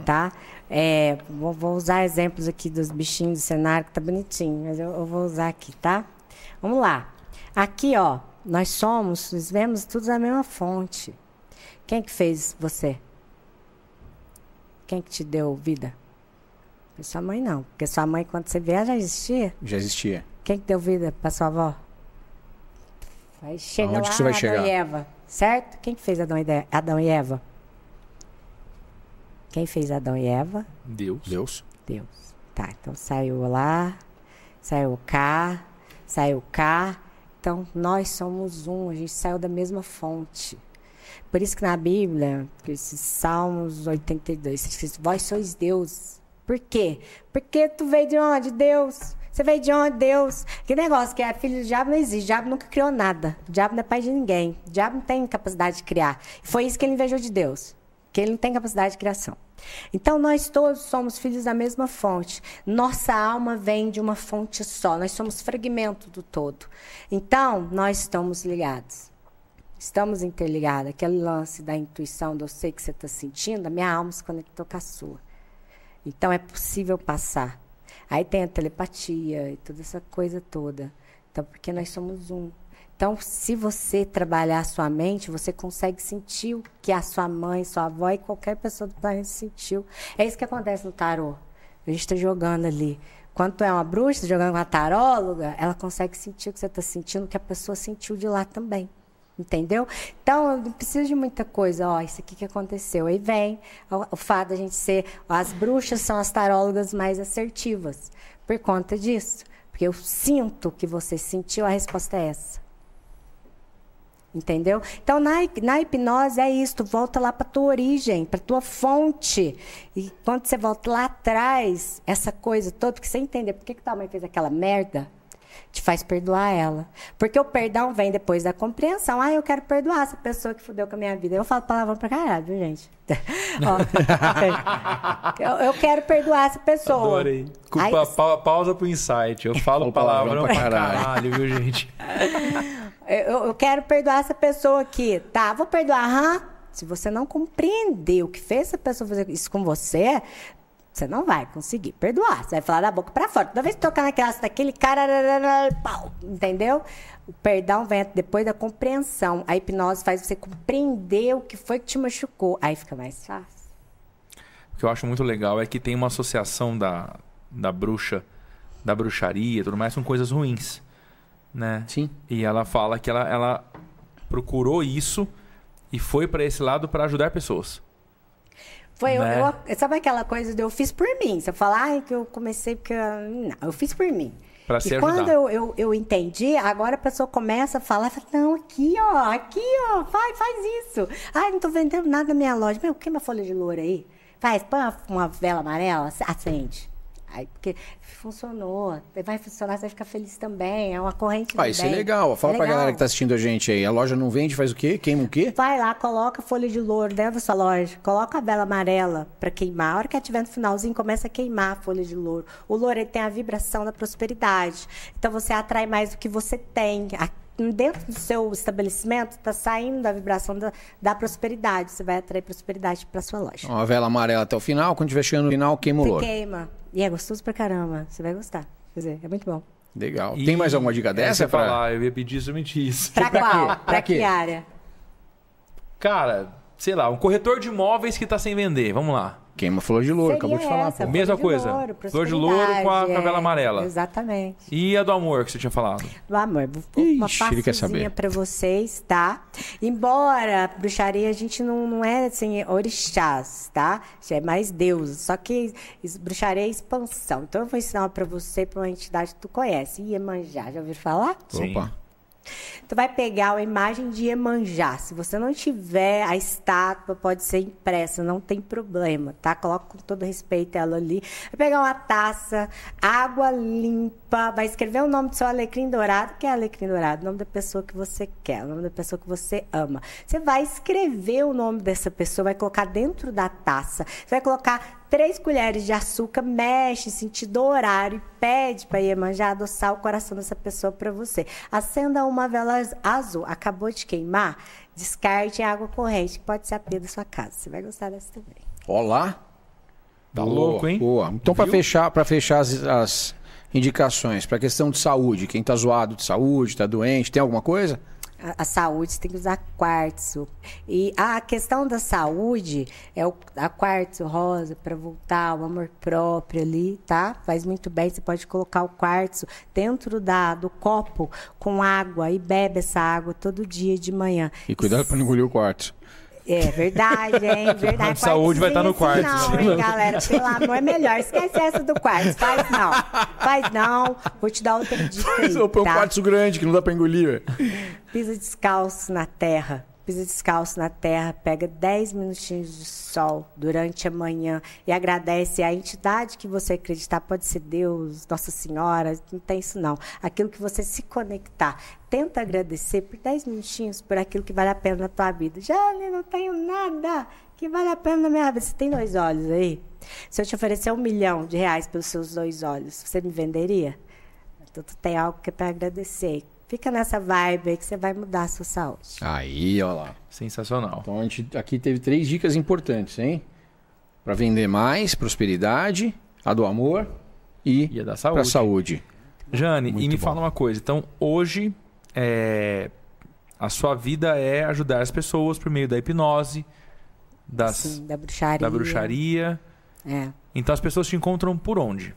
Tá? É, vou, vou usar exemplos aqui dos bichinhos do cenário, que tá bonitinho, mas eu, eu vou usar aqui, tá? Vamos lá. Aqui, ó, nós somos, nós vemos tudo da mesma fonte. Quem que fez você? Quem que te deu vida? Foi sua mãe, não. Porque sua mãe, quando você vier, já existia. Já existia. Quem que deu vida para sua avó? Aí chega Aonde lá que você vai Adão chegar? e Eva, certo? Quem que fez Adão e, Adão e Eva? Quem fez Adão e Eva? Deus. Deus. Deus. Tá, então saiu lá, saiu cá, saiu cá. Então nós somos um, a gente saiu da mesma fonte. Por isso que na Bíblia, que esses Salmos 82, você diz, vós sois Deus. Por quê? Porque tu veio de onde? Deus. Você veio de onde? Deus. Que negócio que é filho do diabo não existe. O diabo nunca criou nada. O diabo não é pai de ninguém. O diabo não tem capacidade de criar. Foi isso que ele invejou de Deus. Que ele não tem capacidade de criação. Então, nós todos somos filhos da mesma fonte. Nossa alma vem de uma fonte só. Nós somos fragmento do todo. Então, nós estamos ligados. Estamos interligados. Aquele lance da intuição, do eu sei que você está sentindo, a minha alma se conectou com a sua. Então, é possível passar. Aí tem a telepatia e toda essa coisa toda. Então, porque nós somos um. Então, se você trabalhar a sua mente, você consegue sentir o que a sua mãe, sua avó e qualquer pessoa do planeta sentiu. É isso que acontece no tarô. A gente está jogando ali. Quando tu é uma bruxa, tá jogando com a taróloga, ela consegue sentir o que você está sentindo, o que a pessoa sentiu de lá também. Entendeu? Então, eu não preciso de muita coisa. Ó, isso aqui que aconteceu. Aí vem o, o fato da gente ser. As bruxas são as tarólogas mais assertivas. Por conta disso. Porque eu sinto que você sentiu, a resposta é essa. Entendeu? Então, na, na hipnose é isso, tu volta lá para tua origem, para tua fonte. E quando você volta lá atrás, essa coisa toda, porque você entender por que, que tua mãe fez aquela merda, te faz perdoar ela. Porque o perdão vem depois da compreensão. Ah, eu quero perdoar essa pessoa que fudeu com a minha vida. Eu falo palavrão pra caralho, viu, gente? <laughs> Ó, <laughs> eu, eu quero perdoar essa pessoa. Adorei. Aí- Culpa, pa- pausa pro insight. Eu <laughs> falo palavrão, palavrão pra pra caralho, viu, gente? Eu, eu quero perdoar essa pessoa aqui. Tá, vou perdoar. Aham. Se você não compreender o que fez essa pessoa fazer isso com você, você não vai conseguir perdoar. Você vai falar da boca pra fora. Toda vez que tocar naquela daquele cara, pau, entendeu? O perdão vem depois da compreensão. A hipnose faz você compreender o que foi que te machucou. Aí fica mais fácil. que eu acho muito legal é que tem uma associação da, da bruxa, da bruxaria e tudo mais com coisas ruins. Né? Sim. E ela fala que ela, ela procurou isso e foi para esse lado para ajudar pessoas. Foi, eu- Né? eu- sabe aquela coisa de eu fiz por mim? Você fala, ai, que eu comecei porque. eu-" Não, eu fiz por mim. Pra e quando eu, eu, eu entendi, agora a pessoa começa a falar, fala, não, aqui, ó, aqui, ó, faz, faz isso. Ai, não tô vendendo nada na minha loja. Meu, queima folha de louro aí. Faz, põe uma, uma vela amarela, acende. Aí, porque funcionou. Vai funcionar, você vai ficar feliz também. É uma corrente Ah, isso é bem. legal. Fala É pra galera legal. que tá assistindo a gente aí. A loja não vende, faz o quê? Queima o quê? Vai lá, coloca folha de louro dentro da sua loja, coloca a vela amarela para queimar. A hora que ela estiver no finalzinho, começa a queimar a folha de louro. O louro ele tem a vibração da prosperidade. Então você atrai mais do que você tem. A- Dentro do seu estabelecimento, está saindo da vibração da, da prosperidade. Você vai atrair prosperidade para sua loja. Uma vela amarela até o final. Quando tiver chegando no final, queima o louro. queima. E é gostoso pra caramba. Você vai gostar. Quer dizer, é muito bom. Legal. E- Tem mais alguma dica dessa? você pra- falar, eu ia pedir somente isso. Pra, <laughs> pra qual? quê? Pra, Pra que quê? área? Cara, sei lá, um corretor de imóveis que tá sem vender. Vamos lá. Queima flor de louro, acabou de Seria falar. essa, pô. Mesma coisa. louro, Flor de louro com a- com a prosperidade, vela é, amarela. Exatamente. E a do amor que você tinha falado? Do amor, uma Ixi, pra vocês, tá? Embora bruxaria a gente não, não é assim, orixás, tá? É mais deus. Só que bruxaria é expansão. Então eu vou ensinar uma pra você, pra uma entidade que tu conhece. Iemanjá, já ouviu falar? Sim. Opa. Tu vai pegar uma imagem de Iemanjá. Se você não tiver a estátua, pode ser impressa, não tem problema, tá? Coloca com todo respeito ela ali. Vai pegar uma taça, água limpa, vai escrever o nome do seu alecrim dourado, que é alecrim dourado, o nome da pessoa que você quer, o nome da pessoa que você ama. Você vai escrever o nome dessa pessoa, vai colocar dentro da taça. Você vai colocar três colheres de açúcar, mexe, sentido horário e pede para Iemanjá adoçar o coração dessa pessoa para você. Acenda uma vela azul, acabou de queimar, descarte em água corrente, que pode ser a pia da sua casa. Você vai gostar dessa também. Olá. Tá Boa, louco, hein? Boa. Então, Viu? fechar, pra fechar as, as indicações, pra questão de saúde, quem tá zoado de saúde, tá doente, tem alguma coisa? A, saúde você tem que usar quartzo. E a questão da saúde é o a quartzo rosa para voltar o amor próprio ali, tá? Faz muito bem. Você pode colocar o quartzo dentro da, do copo com água e bebe essa água todo dia de manhã. E cuidado pra não engolir o quarto. É verdade, hein? <laughs> Verdade. De saúde vai estar no Quartzinho, quarto. Não, hein, galera? Pelo <laughs> amor, é melhor. Esquece essa do quarto. Faz não. Faz não. Vou te dar outra dica aí, põe um tá? quartzo grande que não dá pra engolir. Pisa descalço na terra. Pisa descalço na terra, pega 10 minutinhos de sol durante a manhã e agradece a entidade que você acreditar. Pode ser Deus, Nossa Senhora, não tem isso não. Aquilo que você se conectar. Tenta agradecer por 10 minutinhos por aquilo que vale a pena na tua vida. Jane, não tenho nada que vale a pena na minha vida. Você tem dois olhos aí? Se eu te oferecer um milhão de reais pelos seus dois olhos, você me venderia? Então tu tem algo que é para agradecer. Fica nessa vibe aí que você vai mudar a sua saúde. Aí, ó lá. Sensacional. Então a gente aqui teve três dicas importantes, hein? Pra vender mais, prosperidade, a do amor e, E a da pra saúde. saúde. Jane, Muito e me bom. fala uma coisa. Então, hoje, é, a sua vida é ajudar as pessoas por meio da hipnose, das, Sim, da bruxaria. da bruxaria. É. Então, as pessoas te encontram por onde?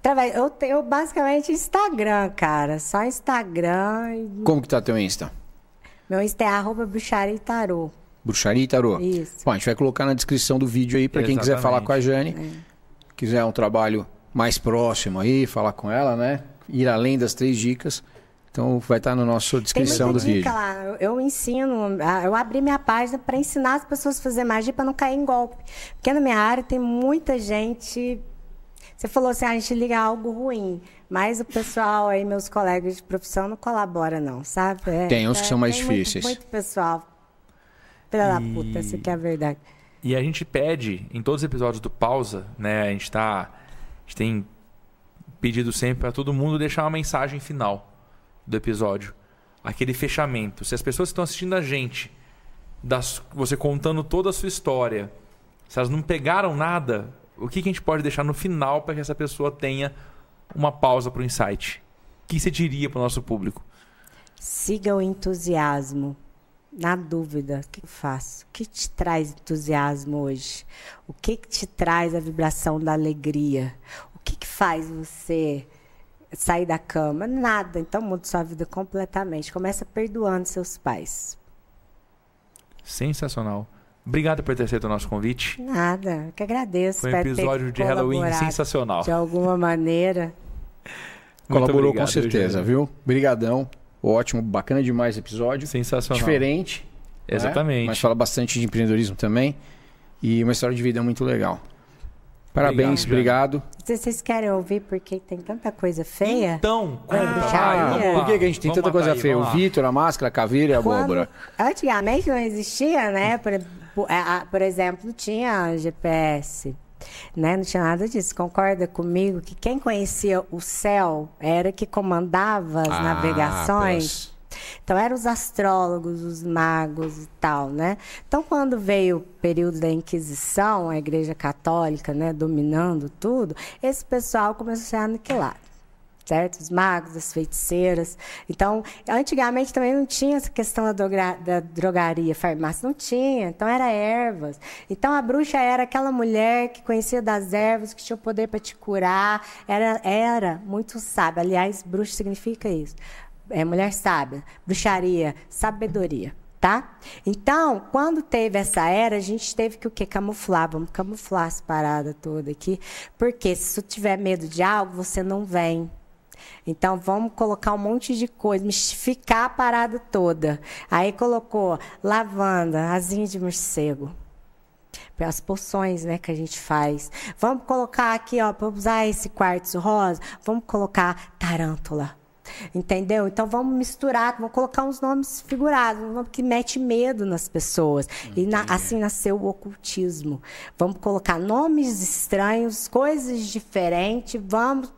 Através- Eu tenho basicamente Instagram, cara. Só Instagram. e- Como que tá teu Insta? Meu Insta é arroba bruxaria e tarô. Bruxaria e tarô. Isso. Bom, a gente vai colocar na descrição do vídeo aí pra quem quiser falar com a Jane. Quiser um trabalho mais próximo aí, falar com ela, né? Ir além das três dicas. Então vai estar na nossa Tem descrição muita do dica vídeo. lá. Eu, eu ensino, ah, eu abri minha página para ensinar as pessoas a fazer magia para não cair em golpe. Porque na minha área tem muita gente. Você falou assim, "Ah, a gente liga algo ruim. Mas o pessoal aí, meus colegas de profissão, não colabora, não, sabe? É, Tem uns que são mais tem muito- difíceis. Muito, pessoal. Da E- puta, essa que é a verdade. E a gente pede, em todos os episódios do Pausa, né? A gente tá. A gente tem pedido sempre para todo mundo deixar uma mensagem final do episódio. Aquele fechamento. Se as pessoas que estão assistindo a gente, das, você contando toda a sua história, se elas não pegaram nada, o que, que a gente pode deixar no final para que essa pessoa tenha uma pausa para o insight? O que você diria para o nosso público? Siga o entusiasmo. na dúvida, o que eu faço? O que te traz entusiasmo hoje? O que, que te traz a vibração da alegria? O que, que faz você sair da cama? Nada. Então muda sua vida completamente. Começa perdoando seus pais. Sensacional. Obrigado por ter aceito o nosso convite. Nada, que agradeço. Foi um episódio de Halloween sensacional. De alguma maneira. Colaborou obrigado, com certeza, viu? Brigadão. Ótimo, bacana demais o episódio. Sensacional. Diferente. Né? Exatamente. Né? Mas fala bastante de empreendedorismo também. E uma história de vida muito legal. Parabéns, obrigado. obrigado. Vocês querem ouvir porque tem tanta coisa feia? Então, conta. Ah, por que, que a gente tem tanta coisa aí, feia? O Vitor, a máscara, a caveira e a abóbora. Antigamente não existia, né? Por, por, por exemplo, tinha GPS. Né? Não tinha nada disso. Concorda comigo que quem conhecia o céu era que comandava as ah, navegações? Pelas... Então eram os astrólogos, os magos e tal, né? Então quando veio o período da Inquisição, a Igreja Católica, né, dominando tudo, esse pessoal começou a ser aniquilado certo? Os magos, as feiticeiras. Então, antigamente também não tinha essa questão da, droga, da drogaria, farmácia, não tinha. Então, era ervas. Então, a bruxa era aquela mulher que conhecia das ervas, que tinha o poder para te curar. Era, era muito sábia. Aliás, bruxa significa isso. É mulher sábia, bruxaria, sabedoria tá? Então, quando teve essa era, a gente teve que o quê? Camuflar, vamos camuflar essa parada toda aqui, porque se tu tiver medo de algo, você não vem. Então vamos colocar um monte de coisa, mistificar a parada toda. Aí colocou lavanda, asinha de morcego. As poções, né, que a gente faz. Vamos colocar aqui, ó, para usar esse quartzo rosa, vamos colocar tarântula. Entendeu? Então vamos misturar, vamos colocar uns nomes figurados, um nome que mete medo nas pessoas. Entendi. E na, assim nasceu o ocultismo. Vamos colocar nomes estranhos, coisas diferentes, vamos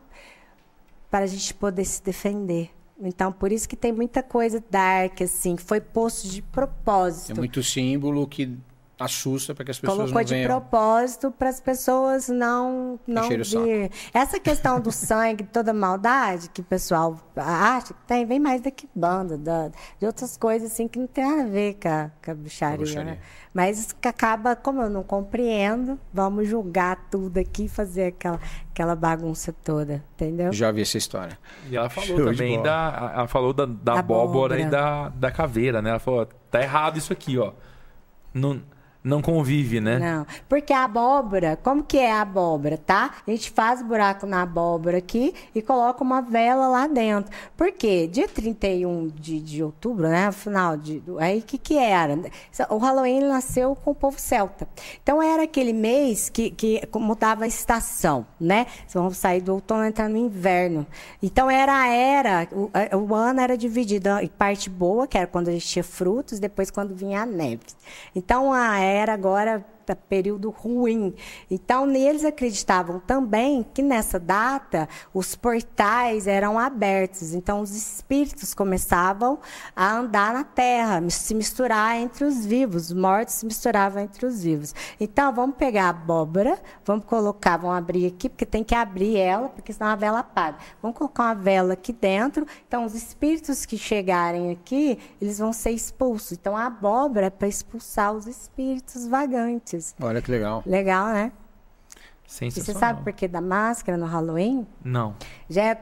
para a gente poder se defender. Então, por isso que tem muita coisa dark, assim, que foi posto de propósito. É muito símbolo que assusta para que as pessoas Colocou não venham... de propósito para as pessoas não não vir. Essa questão do sangue, toda maldade que o pessoal acha que tem, vem mais daqui banda, da, de outras coisas assim que não tem nada a ver com a, com a bruxaria, bruxaria. Né? Mas que acaba, como eu não compreendo, vamos julgar tudo aqui, fazer aquela, aquela bagunça toda, entendeu? Já vi essa história. E ela falou Show também da, ela falou da, da abóbora, abóbora e da, da caveira, né? Ela falou, tá errado isso aqui, ó. Não, não convive, né? Não, porque a abóbora, como que é a abóbora, tá? A gente faz buraco na abóbora aqui e coloca uma vela lá dentro. Por quê? Dia 31 de, de outubro, né? Final de. Aí o que, que era? O Halloween nasceu com o povo celta. Então era aquele mês que, que mudava a estação, né? Vamos sair do outono e entrar no inverno. Então era a era, o, o ano era dividido em parte boa, que era quando a gente tinha frutos, depois quando vinha a neve. Então a era agora período ruim. Então, eles acreditavam também que nessa data os portais eram abertos. Então, os espíritos começavam a andar na terra, se misturar entre os vivos. Os mortos se misturavam entre os vivos. Então, vamos pegar a abóbora, vamos colocar, vamos abrir aqui, porque tem que abrir ela, porque senão a vela apaga. Vamos colocar uma vela aqui dentro. Então, os espíritos que chegarem aqui, eles vão ser expulsos. Então, a abóbora é para expulsar os espíritos vagantes. Olha que legal. Legal, né? Sensacional. E você sabe por que da máscara no Halloween? Não. Já é,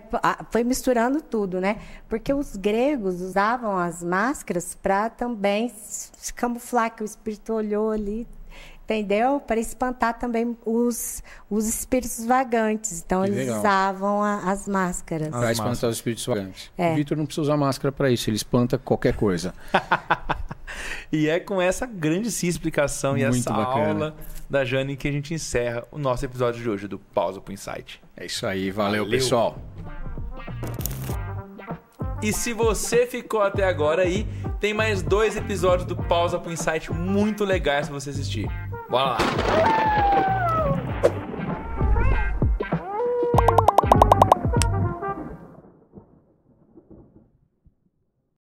foi misturando tudo, né? Porque os gregos usavam as máscaras para também se camuflar, que o espírito olhou ali, entendeu? Para espantar também os, os espíritos vagantes. Então, que eles legal. usavam a, as máscaras. Para espantar os espíritos vagantes. É. O Vitor não precisa usar máscara para isso, ele espanta qualquer coisa. <laughs> e é com essa grandíssima explicação Muito e essa bacana. aula da Jane que a gente encerra o nosso episódio de hoje do Pausa pro Insight. É isso aí, valeu, valeu. pessoal. E se você ficou até agora aí, tem mais dois episódios do Pausa pro Insight muito legais para você assistir. Bora lá!